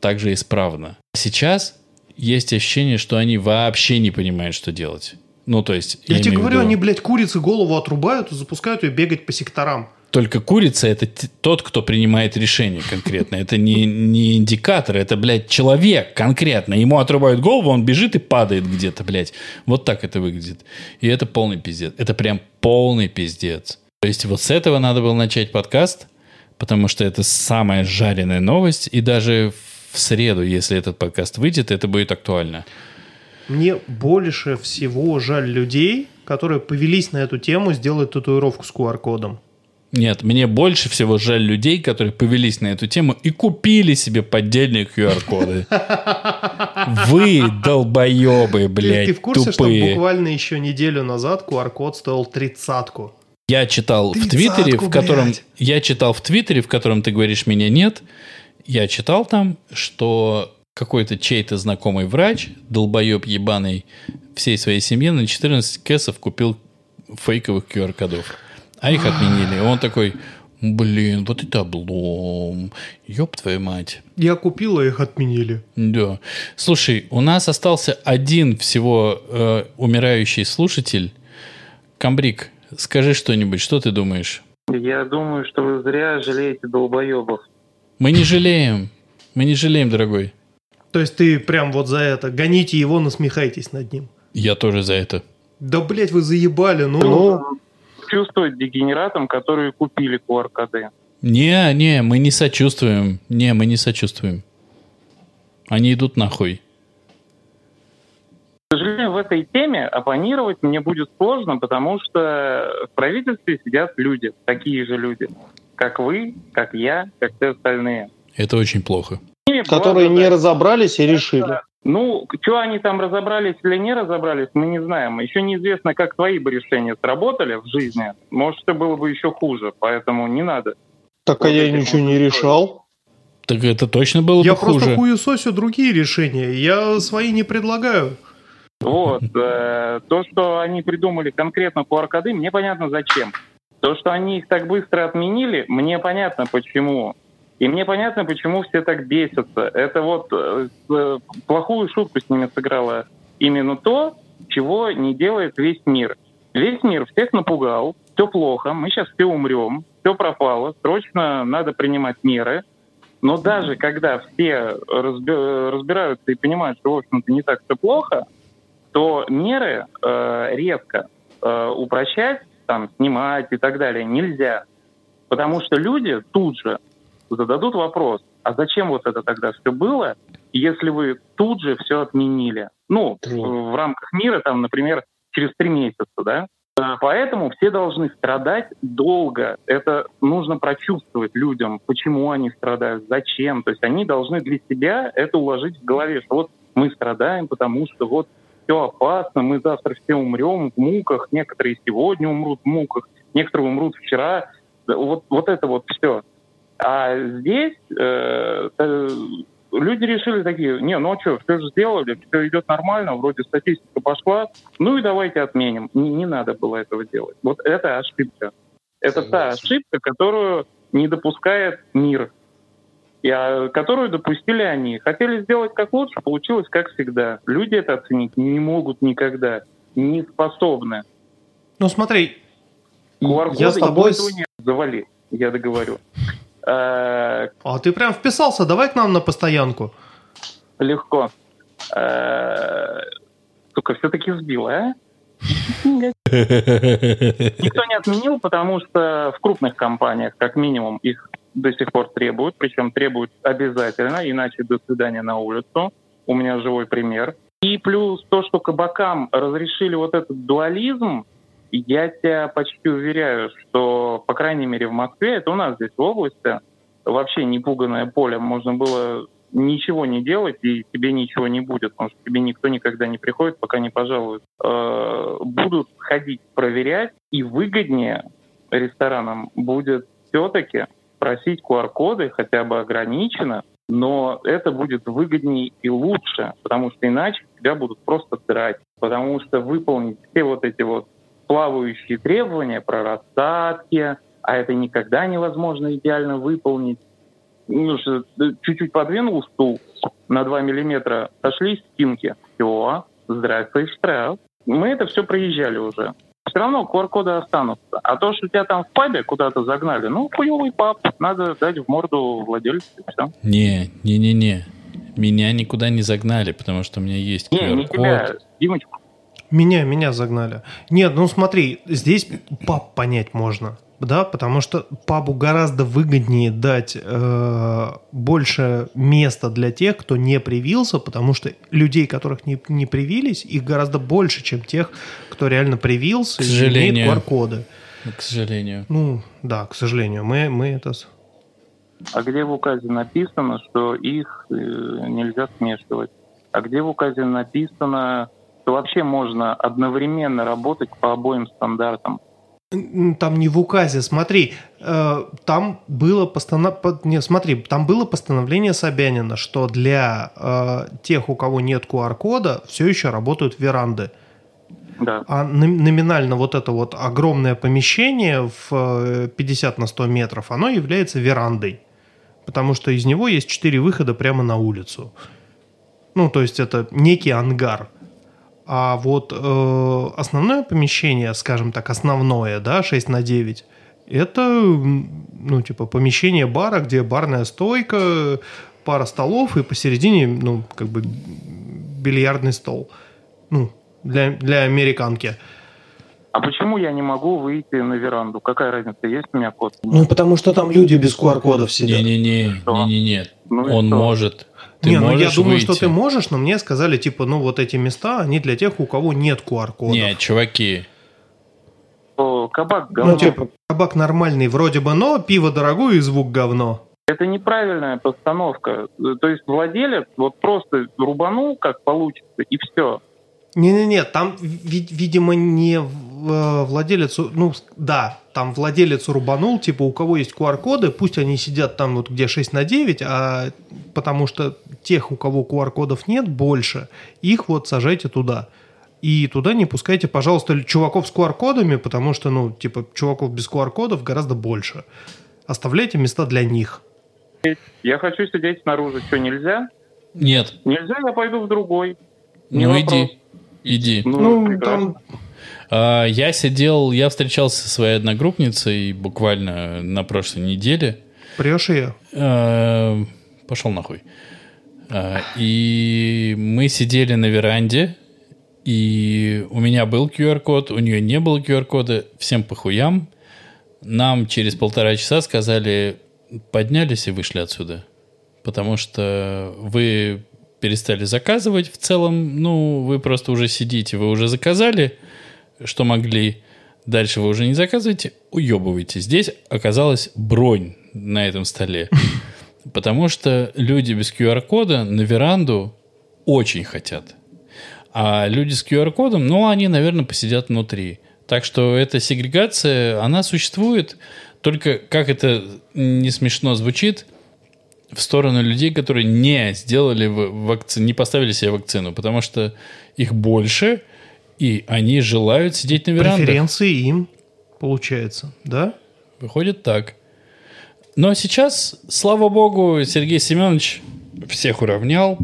также исправно. Сейчас есть ощущение, что они вообще не понимают, что делать. Ну, то есть... Я, тебе имею в говорю, виду- они, блядь, курицы голову отрубают и запускают ее бегать по секторам. Только курица это тот, кто принимает решение конкретно. Это не, не индикатор, это, блядь, человек конкретно. Ему отрубают голову, он бежит и падает где-то, блядь. Вот так это выглядит. И это полный пиздец. Это прям полный пиздец. То есть вот с этого надо было начать подкаст, потому что это самая жареная новость. И даже в среду, если этот подкаст выйдет, это будет актуально. Мне больше всего жаль людей, которые повелись на эту тему сделать татуировку с QR-кодом. Нет, мне больше всего жаль людей, которые повелись на эту тему и купили себе поддельные QR-коды. Вы долбоебы, блядь, ты в курсе, что буквально еще неделю назад QR-код стоил тридцатку? Я читал в Твиттере, в котором... Я читал в Твиттере, в котором ты говоришь, меня нет. Я читал там, что какой-то чей-то знакомый врач, долбоеб ебаный, всей своей семье на 14 кэсов купил фейковых QR-кодов. А их отменили. И он такой, блин, вот это облом. Ёб твою мать. Я купил, а их отменили. Да. Слушай, у нас остался один всего э, умирающий слушатель. Камбрик, скажи что-нибудь, что ты думаешь? Я думаю, что вы зря жалеете долбоебов. Мы не жалеем. Мы не жалеем, дорогой. То есть ты прям вот за это гоните его, насмехайтесь над ним. Я тоже за это. Да, блядь, вы заебали, ну... Ну, чувствовать дегенератам, которые купили QR-коды. Не, не, мы не сочувствуем. Не, мы не сочувствуем. Они идут нахуй. К сожалению, в этой теме оппонировать мне будет сложно, потому что в правительстве сидят люди, такие же люди, как вы, как я, как все остальные. Это очень плохо. Была Которые не задача- разобрались и решили. Ну, что они там разобрались или не разобрались, мы не знаем. Еще неизвестно, как твои бы решения сработали в жизни. Может, это было бы еще хуже, поэтому не надо. Так а я ничего не решал. Так это точно было Я бы просто хуже. хуесосю другие решения. Я свои не предлагаю. Вот. э, То, что они придумали конкретно QR-коды, мне понятно зачем. То, что они их так быстро отменили, мне понятно почему. И мне понятно, почему все так бесятся. Это вот э, э, плохую шутку с ними сыграло именно то, чего не делает весь мир. Весь мир всех напугал, все плохо, мы сейчас все умрем, все пропало, срочно надо принимать меры. Но даже когда все разби- разбираются и понимают, что, в общем-то, не так все плохо, то меры э, резко э, упрощать, там, снимать и так далее нельзя. Потому что люди тут же зададут вопрос, а зачем вот это тогда все было, если вы тут же все отменили? Ну, в, в рамках мира, там, например, через три месяца, да? Э, Поэтому все должны страдать долго. Это нужно прочувствовать людям, почему они страдают, зачем. То есть они должны для себя это уложить в голове, что вот мы страдаем, потому что вот все опасно, мы завтра все умрем в муках, некоторые сегодня умрут в муках, некоторые умрут вчера. Вот, вот это вот все. А здесь э, люди решили такие, не, ну а что, все же сделали, все идет нормально, вроде статистика пошла, ну и давайте отменим. Не, не надо было этого делать. Вот это ошибка. Это та ошибка, которую не допускает мир. И, а, которую допустили они. Хотели сделать как лучше, получилось как всегда. Люди это оценить не могут никогда, не способны. Ну смотри, я с тобой... не завали, я договорю. Э, А ты прям вписался, давай к нам на постоянку. Легко. Э, Сука, все-таки сбил, а? Никто не отменил, потому что в крупных компаниях, как минимум, их до сих пор требуют, причем требуют обязательно, иначе до свидания на улицу. У меня живой пример. И плюс то, что кабакам разрешили вот этот дуализм, я тебя почти уверяю, что, по крайней мере, в Москве, это у нас здесь в области, вообще непуганное поле, можно было ничего не делать, и тебе ничего не будет, потому что тебе никто никогда не приходит, пока не пожалуют. Э, Будут ходить проверять, и выгоднее ресторанам будет все-таки просить QR-коды хотя бы ограниченно, но это будет выгоднее и лучше, потому что иначе тебя будут просто драть. Потому что выполнить все вот эти вот плавающие требования про рассадки, а это никогда невозможно идеально выполнить. Ну, что, э, чуть-чуть подвинул стул на 2 миллиметра, сошлись спинки. Все, здравствуй, штраф. Мы это все проезжали уже. Все равно QR-коды останутся. А то, что тебя там в пабе куда-то загнали, ну, хуёвый паб, надо дать в морду владельцу, и все. Не, не, не, не. Меня никуда не загнали, потому что у меня есть Не, не тебя, QR-код. Димочку. Меня, меня загнали. Нет, ну смотри, здесь паб понять можно, да, потому что пабу гораздо выгоднее дать э, больше места для тех, кто не привился, потому что людей, которых не, не привились, их гораздо больше, чем тех, кто реально привился К и сожалению. имеет QR-коды. К сожалению. Ну, да, к сожалению, мы, мы это... А где в указе написано, что их э, нельзя смешивать? А где в указе написано, что вообще можно одновременно работать по обоим стандартам? Там не в указе, смотри, э, там было постанов... не, смотри, там было постановление Собянина, что для э, тех, у кого нет QR-кода, все еще работают веранды. Да. А ном- номинально вот это вот огромное помещение в э, 50 на 100 метров, оно является верандой. Потому что из него есть четыре выхода прямо на улицу. Ну, то есть это некий ангар. А вот э, основное помещение, скажем так, основное, да, 6 на 9, это, ну, типа, помещение бара, где барная стойка, пара столов и посередине, ну, как бы бильярдный стол. Ну, для, для американки. А почему я не могу выйти на веранду? Какая разница, есть у меня код? Ну, потому что там люди без QR-кодов Не-не-не, Что? не-не-не. Ну Он что? может. Ты не, ну я думаю, выйти. что ты можешь, но мне сказали, типа, ну вот эти места, они для тех, у кого нет QR-кодов. Не, чуваки, Что Кабак говно. Ну, типа, табак нормальный вроде бы, но пиво дорогое и звук говно. Это неправильная постановка. То есть владелец вот просто рубанул, как получится, и все. Не-не-не, там, ви- видимо, не э, владелец, ну, да, там владелец рубанул, типа, у кого есть QR-коды, пусть они сидят там вот где 6 на 9, а потому что тех, у кого QR-кодов нет, больше, их вот сажайте туда. И туда не пускайте, пожалуйста, чуваков с QR-кодами, потому что, ну, типа, чуваков без QR-кодов гораздо больше. Оставляйте места для них. Я хочу сидеть снаружи. Что, нельзя? нет, Нельзя, я пойду в другой. Не ну вопрос. иди, иди. Ну, Ну, там я сидел, я встречался со своей одногруппницей буквально на прошлой неделе. прешь ее. Э, Пошел нахуй. Э, И мы сидели на веранде, и у меня был QR-код, у нее не было QR-кода, всем похуям. Нам через полтора часа сказали, поднялись и вышли отсюда. Потому что вы перестали заказывать в целом, ну, вы просто уже сидите, вы уже заказали, что могли, дальше вы уже не заказываете, уебывайте. Здесь оказалась бронь на этом столе. Потому что люди без QR-кода на веранду очень хотят. А люди с QR-кодом, ну, они, наверное, посидят внутри. Так что эта сегрегация, она существует, только, как это не смешно звучит, в сторону людей, которые не сделали вакци... не поставили себе вакцину, потому что их больше, и они желают сидеть на верандах. Преференции им, получается, да? Выходит так. Но сейчас, слава богу, Сергей Семенович всех уравнял.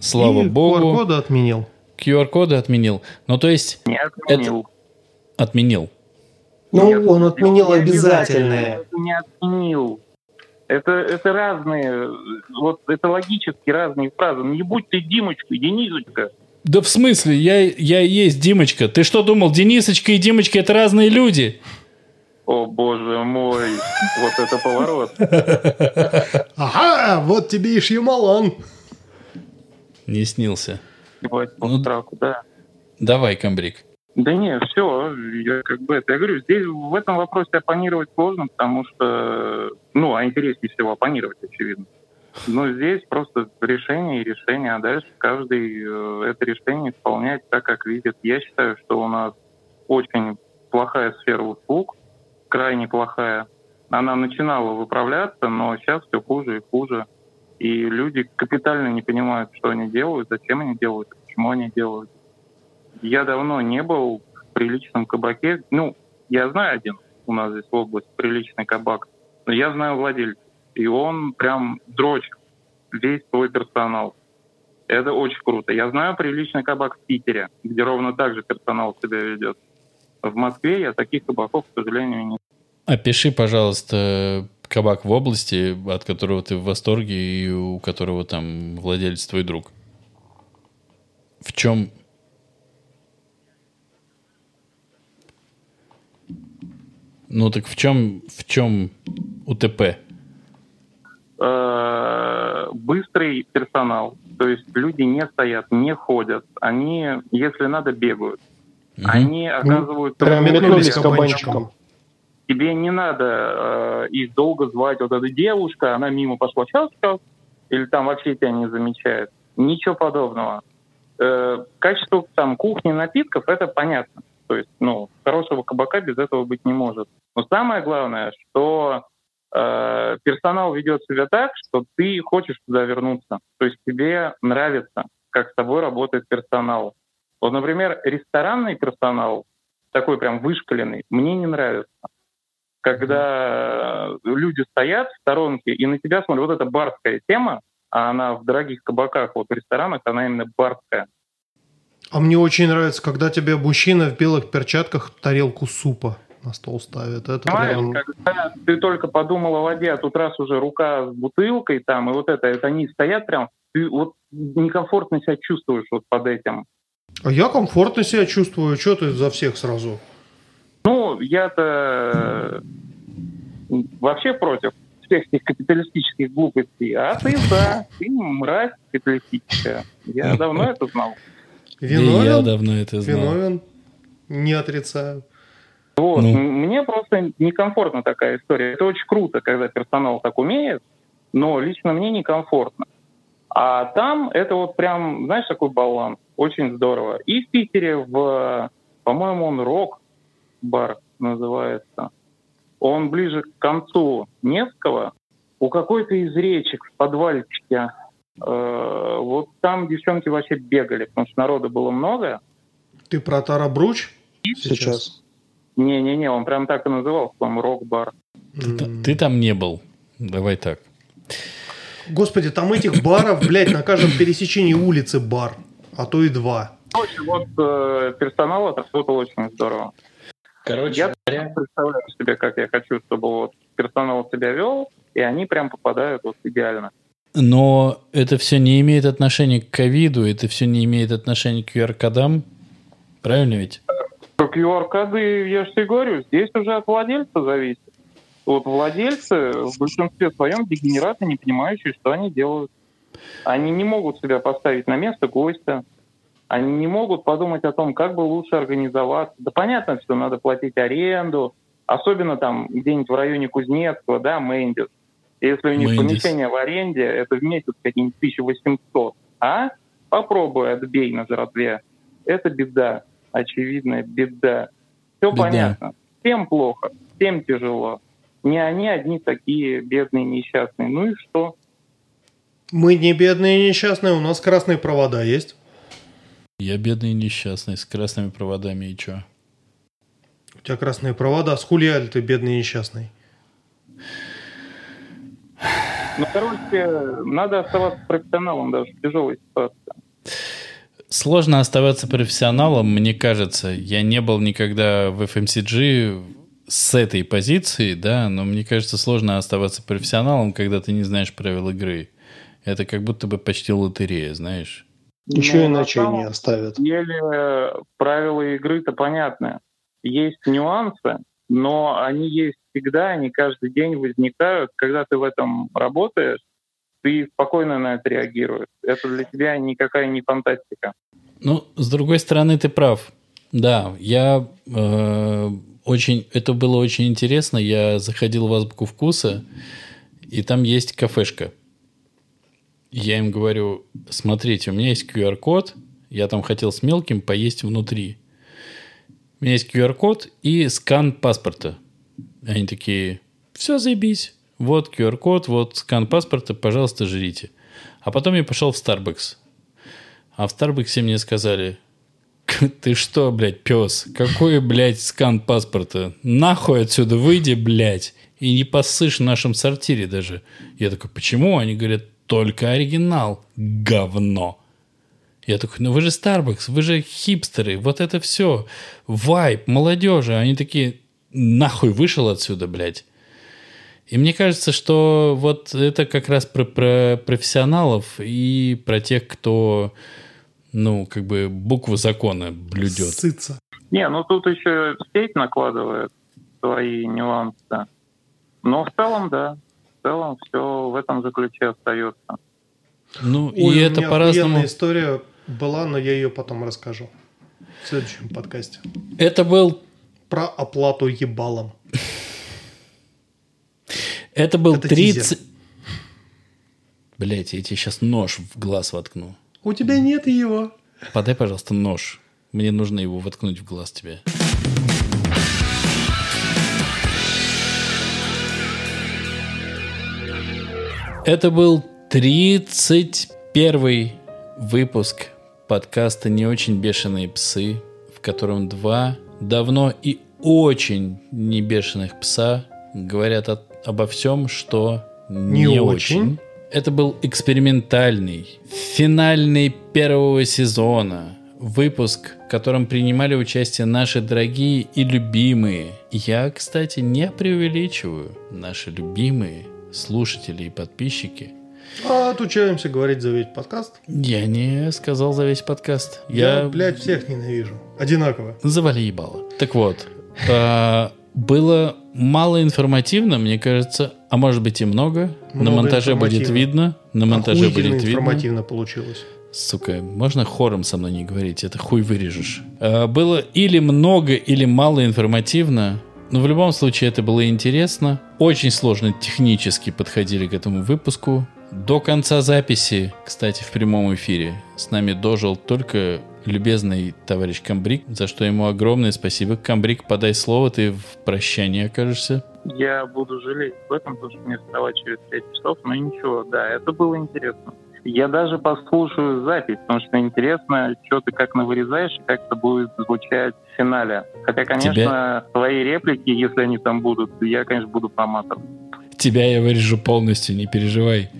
Слава И богу. QR-коды отменил. QR-коды отменил. Ну, то есть, Не отменил. отменил. Ну, Нет, он отменил не обязательное. Это не отменил. Это, это разные, вот это логически разные фразы. Ну, Не будь ты Димочкой, Денисочка. Да в смысле? Я, я и есть Димочка. Ты что думал, Денисочка и Димочка это разные люди? О, боже мой, вот это поворот. Ага, вот тебе и Шьямалан. Не снился. Ебать, по Ну, страху, да. Давай, комбриг. Да не, все, я как бы это, я говорю, здесь в этом вопросе оппонировать сложно, потому что, ну, а интереснее всего оппонировать, очевидно. Но здесь просто решение и решение, а дальше каждый э, это решение исполняет так, как видит. Я считаю, что у нас очень плохая сфера услуг, крайне плохая. Она начинала выправляться, но сейчас все хуже и хуже. И люди капитально не понимают, что они делают, зачем они делают, почему они делают. Я давно не был в приличном кабаке. Ну, я знаю один у нас здесь в области приличный кабак, но я знаю владельца. И он прям дрочит весь свой персонал. Это очень круто. Я знаю приличный кабак в Питере, где ровно так же персонал себя ведет. В Москве я таких кабаков, к сожалению, не Опиши, пожалуйста, кабак в области, от которого ты в восторге и у которого там владелец твой друг. В чем... Ну так в чем, в чем УТП? Э, быстрый персонал. То есть люди не стоят, не ходят. Они, если надо, бегают. Мгм. Они оказывают... Прям кабанчиком. кабанчиком. Тебе не надо э, их долго звать. Вот эта девушка, она мимо пошла, сейчас, сейчас. Или там вообще тебя не замечает. Ничего подобного. Э, качество там кухни, напитков, это понятно. То есть, ну, хорошего кабака без этого быть не может. Но самое главное, что э, персонал ведет себя так, что ты хочешь туда вернуться. То есть тебе нравится, как с тобой работает персонал. Вот, например, ресторанный персонал, такой прям вышкаленный, мне не нравится. Когда люди стоят в сторонке и на тебя смотрят, вот эта барская тема, а она в дорогих кабаках, вот в ресторанах, она именно барская. А мне очень нравится, когда тебе мужчина в белых перчатках тарелку супа на стол ставит. Это Понимаешь, прям... когда ты только подумал о воде, а тут раз уже рука с бутылкой там, и вот это, это они стоят прям, ты вот некомфортно себя чувствуешь вот под этим. А я комфортно себя чувствую. Что ты за всех сразу? Ну, я-то э, вообще против всех этих капиталистических глупостей, а ты за, ты мразь капиталистическая. Я давно это знал. Да и я Виновен? давно это знал. Виновен. Не отрицаю. Вот. Ну. Мне просто некомфортна такая история. Это очень круто, когда персонал так умеет, но лично мне некомфортно. А там это вот прям, знаешь, такой баланс. Очень здорово. И в Питере, в, по-моему, он рок-бар называется. Он ближе к концу Невского. У какой-то из речек в подвальчике э, вот там девчонки вообще бегали, потому что народа было много. Ты про Тарабруч? Сейчас. Не-не-не, он прям так и назывался, по-моему, рок-бар. Ты, ты там не был. Давай так. Господи, там этих баров, блядь, на каждом пересечении улицы бар. А то и два. Короче, вот э, персонал отработал очень здорово. Короче, Я представляю себе, как я хочу, чтобы вот персонал себя вел, и они прям попадают вот идеально. Но это все не имеет отношения к ковиду, это все не имеет отношения к QR-кодам. Правильно ведь? QR-коды, я же тебе говорю, здесь уже от владельца зависит. Вот владельцы в большинстве своем дегенераты, не понимающие, что они делают. Они не могут себя поставить на место гостя. Они не могут подумать о том, как бы лучше организоваться. Да понятно, что надо платить аренду, особенно там где-нибудь в районе Кузнецкого, да, Мэндис. Если у них Мэндис. помещение в аренде, это в месяц какие-нибудь 1800. А попробуй отбей на жратве. Это беда, очевидная беда. Все Беда. понятно. Всем плохо, всем тяжело. Не они одни такие бедные, несчастные. Ну и что? Мы не бедные и несчастные, у нас красные провода есть. Я бедный и несчастный, с красными проводами и чё? У тебя красные провода, с хулиаль ты бедный и несчастный. Ну, короче, надо оставаться профессионалом даже в тяжелой ситуации. Сложно оставаться профессионалом, мне кажется. Я не был никогда в FMCG с этой позиции, да, но мне кажется, сложно оставаться профессионалом, когда ты не знаешь правил игры. Это как будто бы почти лотерея, знаешь. Ничего Ну, иначе на самом не оставят. деле правила игры-то понятны. Есть нюансы, но они есть всегда, они каждый день возникают. Когда ты в этом работаешь, ты спокойно на это реагируешь. Это для тебя никакая не фантастика. Ну, с другой стороны, ты прав. Да, я э, очень, это было очень интересно. Я заходил в азбуку вкуса, и там есть кафешка. Я им говорю, смотрите, у меня есть QR-код, я там хотел с мелким поесть внутри. У меня есть QR-код и скан паспорта. Они такие, все, заебись. Вот QR-код, вот скан паспорта, пожалуйста, жрите. А потом я пошел в Starbucks. А в Старбаксе мне сказали, ты что, блядь, пес? Какой, блядь, скан паспорта? Нахуй отсюда выйди, блядь. И не посышь в нашем сортире даже. Я такой, почему? Они говорят, только оригинал. Говно. Я такой, ну вы же Starbucks, вы же хипстеры, вот это все. Вайп, молодежи. Они такие, нахуй вышел отсюда, блядь. И мне кажется, что вот это как раз про, про профессионалов и про тех, кто, ну, как бы букву закона блюдет. Сыться. Не, ну тут еще сеть накладывает свои нюансы. Но в целом, да. В целом все в этом же ключе остается. Ну, Ой, и у это по-разному. история была, но я ее потом расскажу. В следующем подкасте. Это был, Про оплату ебалом. Это был Это 30... Блять, я тебе сейчас нож в глаз воткну. У тебя нет его. Подай, пожалуйста, нож. Мне нужно его воткнуть в глаз тебе. Это был 31 выпуск подкаста «Не очень бешеные псы», в котором два давно и очень не бешеных пса говорят о- обо всем, что не, Не очень. очень. Это был экспериментальный, финальный первого сезона выпуск, в котором принимали участие наши дорогие и любимые. Я, кстати, не преувеличиваю. Наши любимые слушатели и подписчики. А отучаемся говорить за весь подкаст. Я не сказал за весь подкаст. Я, Я, блядь, всех ненавижу. Одинаково. завали ебало. Так вот, а, было мало информативно, мне кажется, а может быть и много. На Много монтаже будет видно. На монтаже Охуительно будет видно. информативно получилось. Сука, можно хором со мной не говорить? Это хуй вырежешь. А, Было или много, или мало информативно. Но в любом случае это было интересно. Очень сложно технически подходили к этому выпуску. До конца записи, кстати, в прямом эфире, с нами дожил только любезный товарищ Камбрик, за что ему огромное спасибо. Камбрик, подай слово, ты в прощании окажешься. Я буду жалеть об этом, потому что мне вставать через 5 часов, но ничего, да, это было интересно. Я даже послушаю запись, потому что интересно, что ты как навырезаешь и как это будет звучать в финале. Хотя, конечно, Тебе- твои реплики, если они там будут, я, конечно, буду проматывать. Тебя я вырежу полностью, не переживай.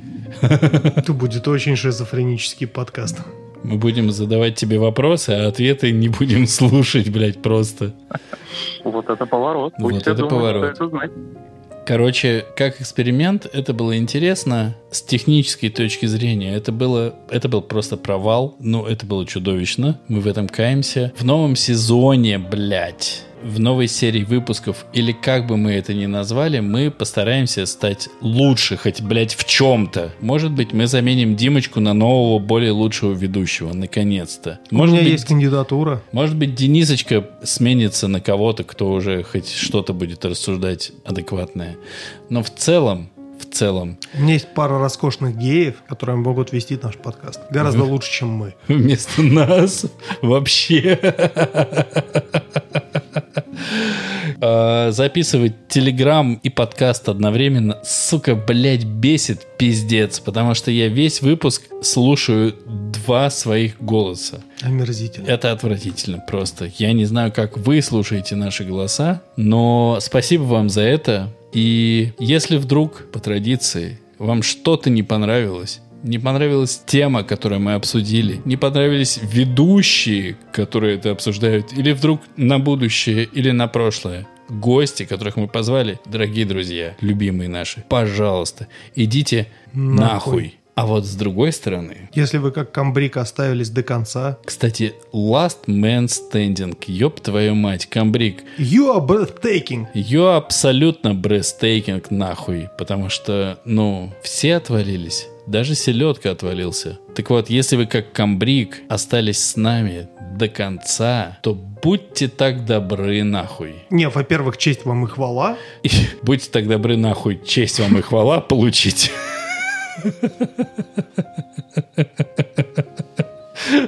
Это будет очень шизофренический подкаст. Мы будем задавать тебе вопросы, а ответы не будем слушать, блядь, просто. Вот это поворот. Пусть Вот это думают, поворот. что это знать. Короче, как эксперимент, это было интересно. С технической точки зрения, это было, это был просто провал. Ну, это было чудовищно. Мы в этом каемся. В новом сезоне, блядь, в новой серии выпусков, или как бы мы это ни назвали, мы постараемся стать лучше, хоть, блядь, в чем-то. Может быть, мы заменим Димочку на нового, более лучшего ведущего, наконец-то. У Может меня быть, есть кандидатура. может быть, Денисочка сменится на кого-то, кто уже хоть что-то будет рассуждать адекватное. Но в целом, целом, У меня есть пара роскошных геев, которые могут вести наш подкаст. Гораздо лучше, чем мы. вместо нас вообще А, записывать телеграм и подкаст одновременно, сука, блядь, бесит пиздец, потому что я весь выпуск слушаю два своих голоса. Омерзительно. Это отвратительно просто. Я не знаю, как вы слушаете наши голоса, но спасибо вам за это. И если вдруг, по традиции, вам что-то не понравилось, не понравилась тема, которую мы обсудили, не понравились ведущие, которые это обсуждают, или вдруг на будущее, или на прошлое, гости, которых мы позвали, дорогие друзья, любимые наши, пожалуйста, идите нахуй. Нахуй. А вот с другой стороны, Если вы как камбрик оставились до конца, кстати, Last Man Standing, ёб твою мать, Камбрик, you are breathtaking. ее абсолютно breathtaking нахуй, потому что, ну, все отвалились. Даже селедка отвалился. Так вот, если вы как камбрик остались с нами до конца, то будьте так добры нахуй. Не, во-первых, честь вам и хвала. И будьте так добры нахуй, честь вам и хвала получить.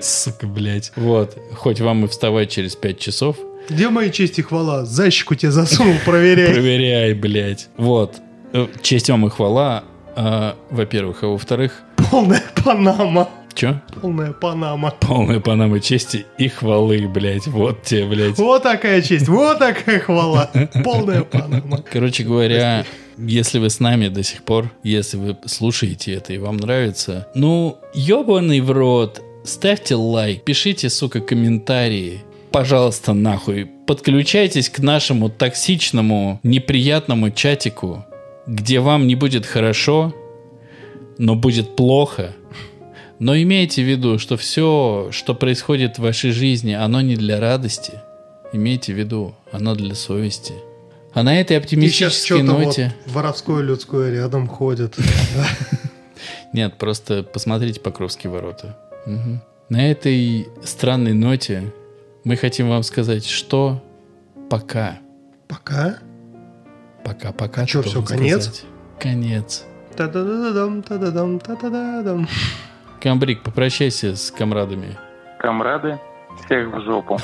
Сука, блядь. Вот. Хоть вам и вставать через 5 часов, Где мои честь и хвала? Защику тебе засунул, проверяй. проверяй, блядь. Вот. Э, Честь вам и хвала, а, во-первых. А во-вторых, Полная панама. чё? Полная панама. Полная панама чести и хвалы, блядь. Вот тебе, блядь. Вот такая честь, вот такая хвала. Полная панама. Короче говоря, если вы с нами до сих пор, если вы слушаете это и вам нравится, ну, ебаный в рот, ставьте лайк, пишите, сука, комментарии. Пожалуйста, нахуй, подключайтесь к нашему токсичному, неприятному чатику, где вам не будет хорошо, но будет плохо. Но имейте в виду, что все, что происходит в вашей жизни, оно не для радости. Имейте в виду, оно для совести. А на этой И оптимистической вот ноте... воровское людское рядом ходит. Нет, просто посмотрите Покровские ворота. Мгм. На этой странной ноте мы хотим вам сказать, что пока. Пока. Пока-пока. А всё, должен конец? сказать. Конец. Та-да-да-дам, та-да-дам, та-да-да-дам. Камбрик, попрощайся с комрадами. Камрады, всех в жопу.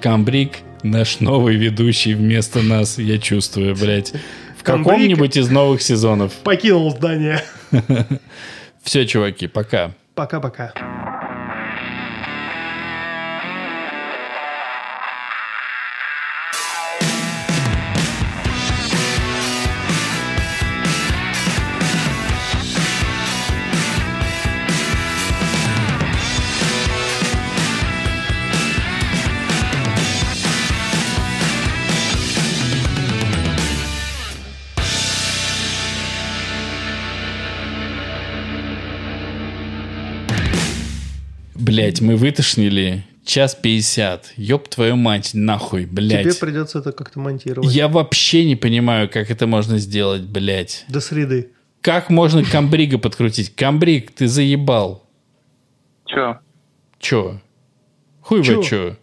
Камбрик, наш новый ведущий вместо нас, я чувствую, блядь. В каком-нибудь из новых сезонов. Покинул здание. Все, чуваки, пока. Пока-пока. Блять, мы вытошнили час пятьдесят. Ёб твою мать, нахуй, блять. Тебе придется это как-то монтировать. Я вообще не понимаю, как это можно сделать, блядь. До среды. Как можно камбрига подкрутить? Камбриг, ты заебал. Чё? Чё? Хуй Чё? вы чё?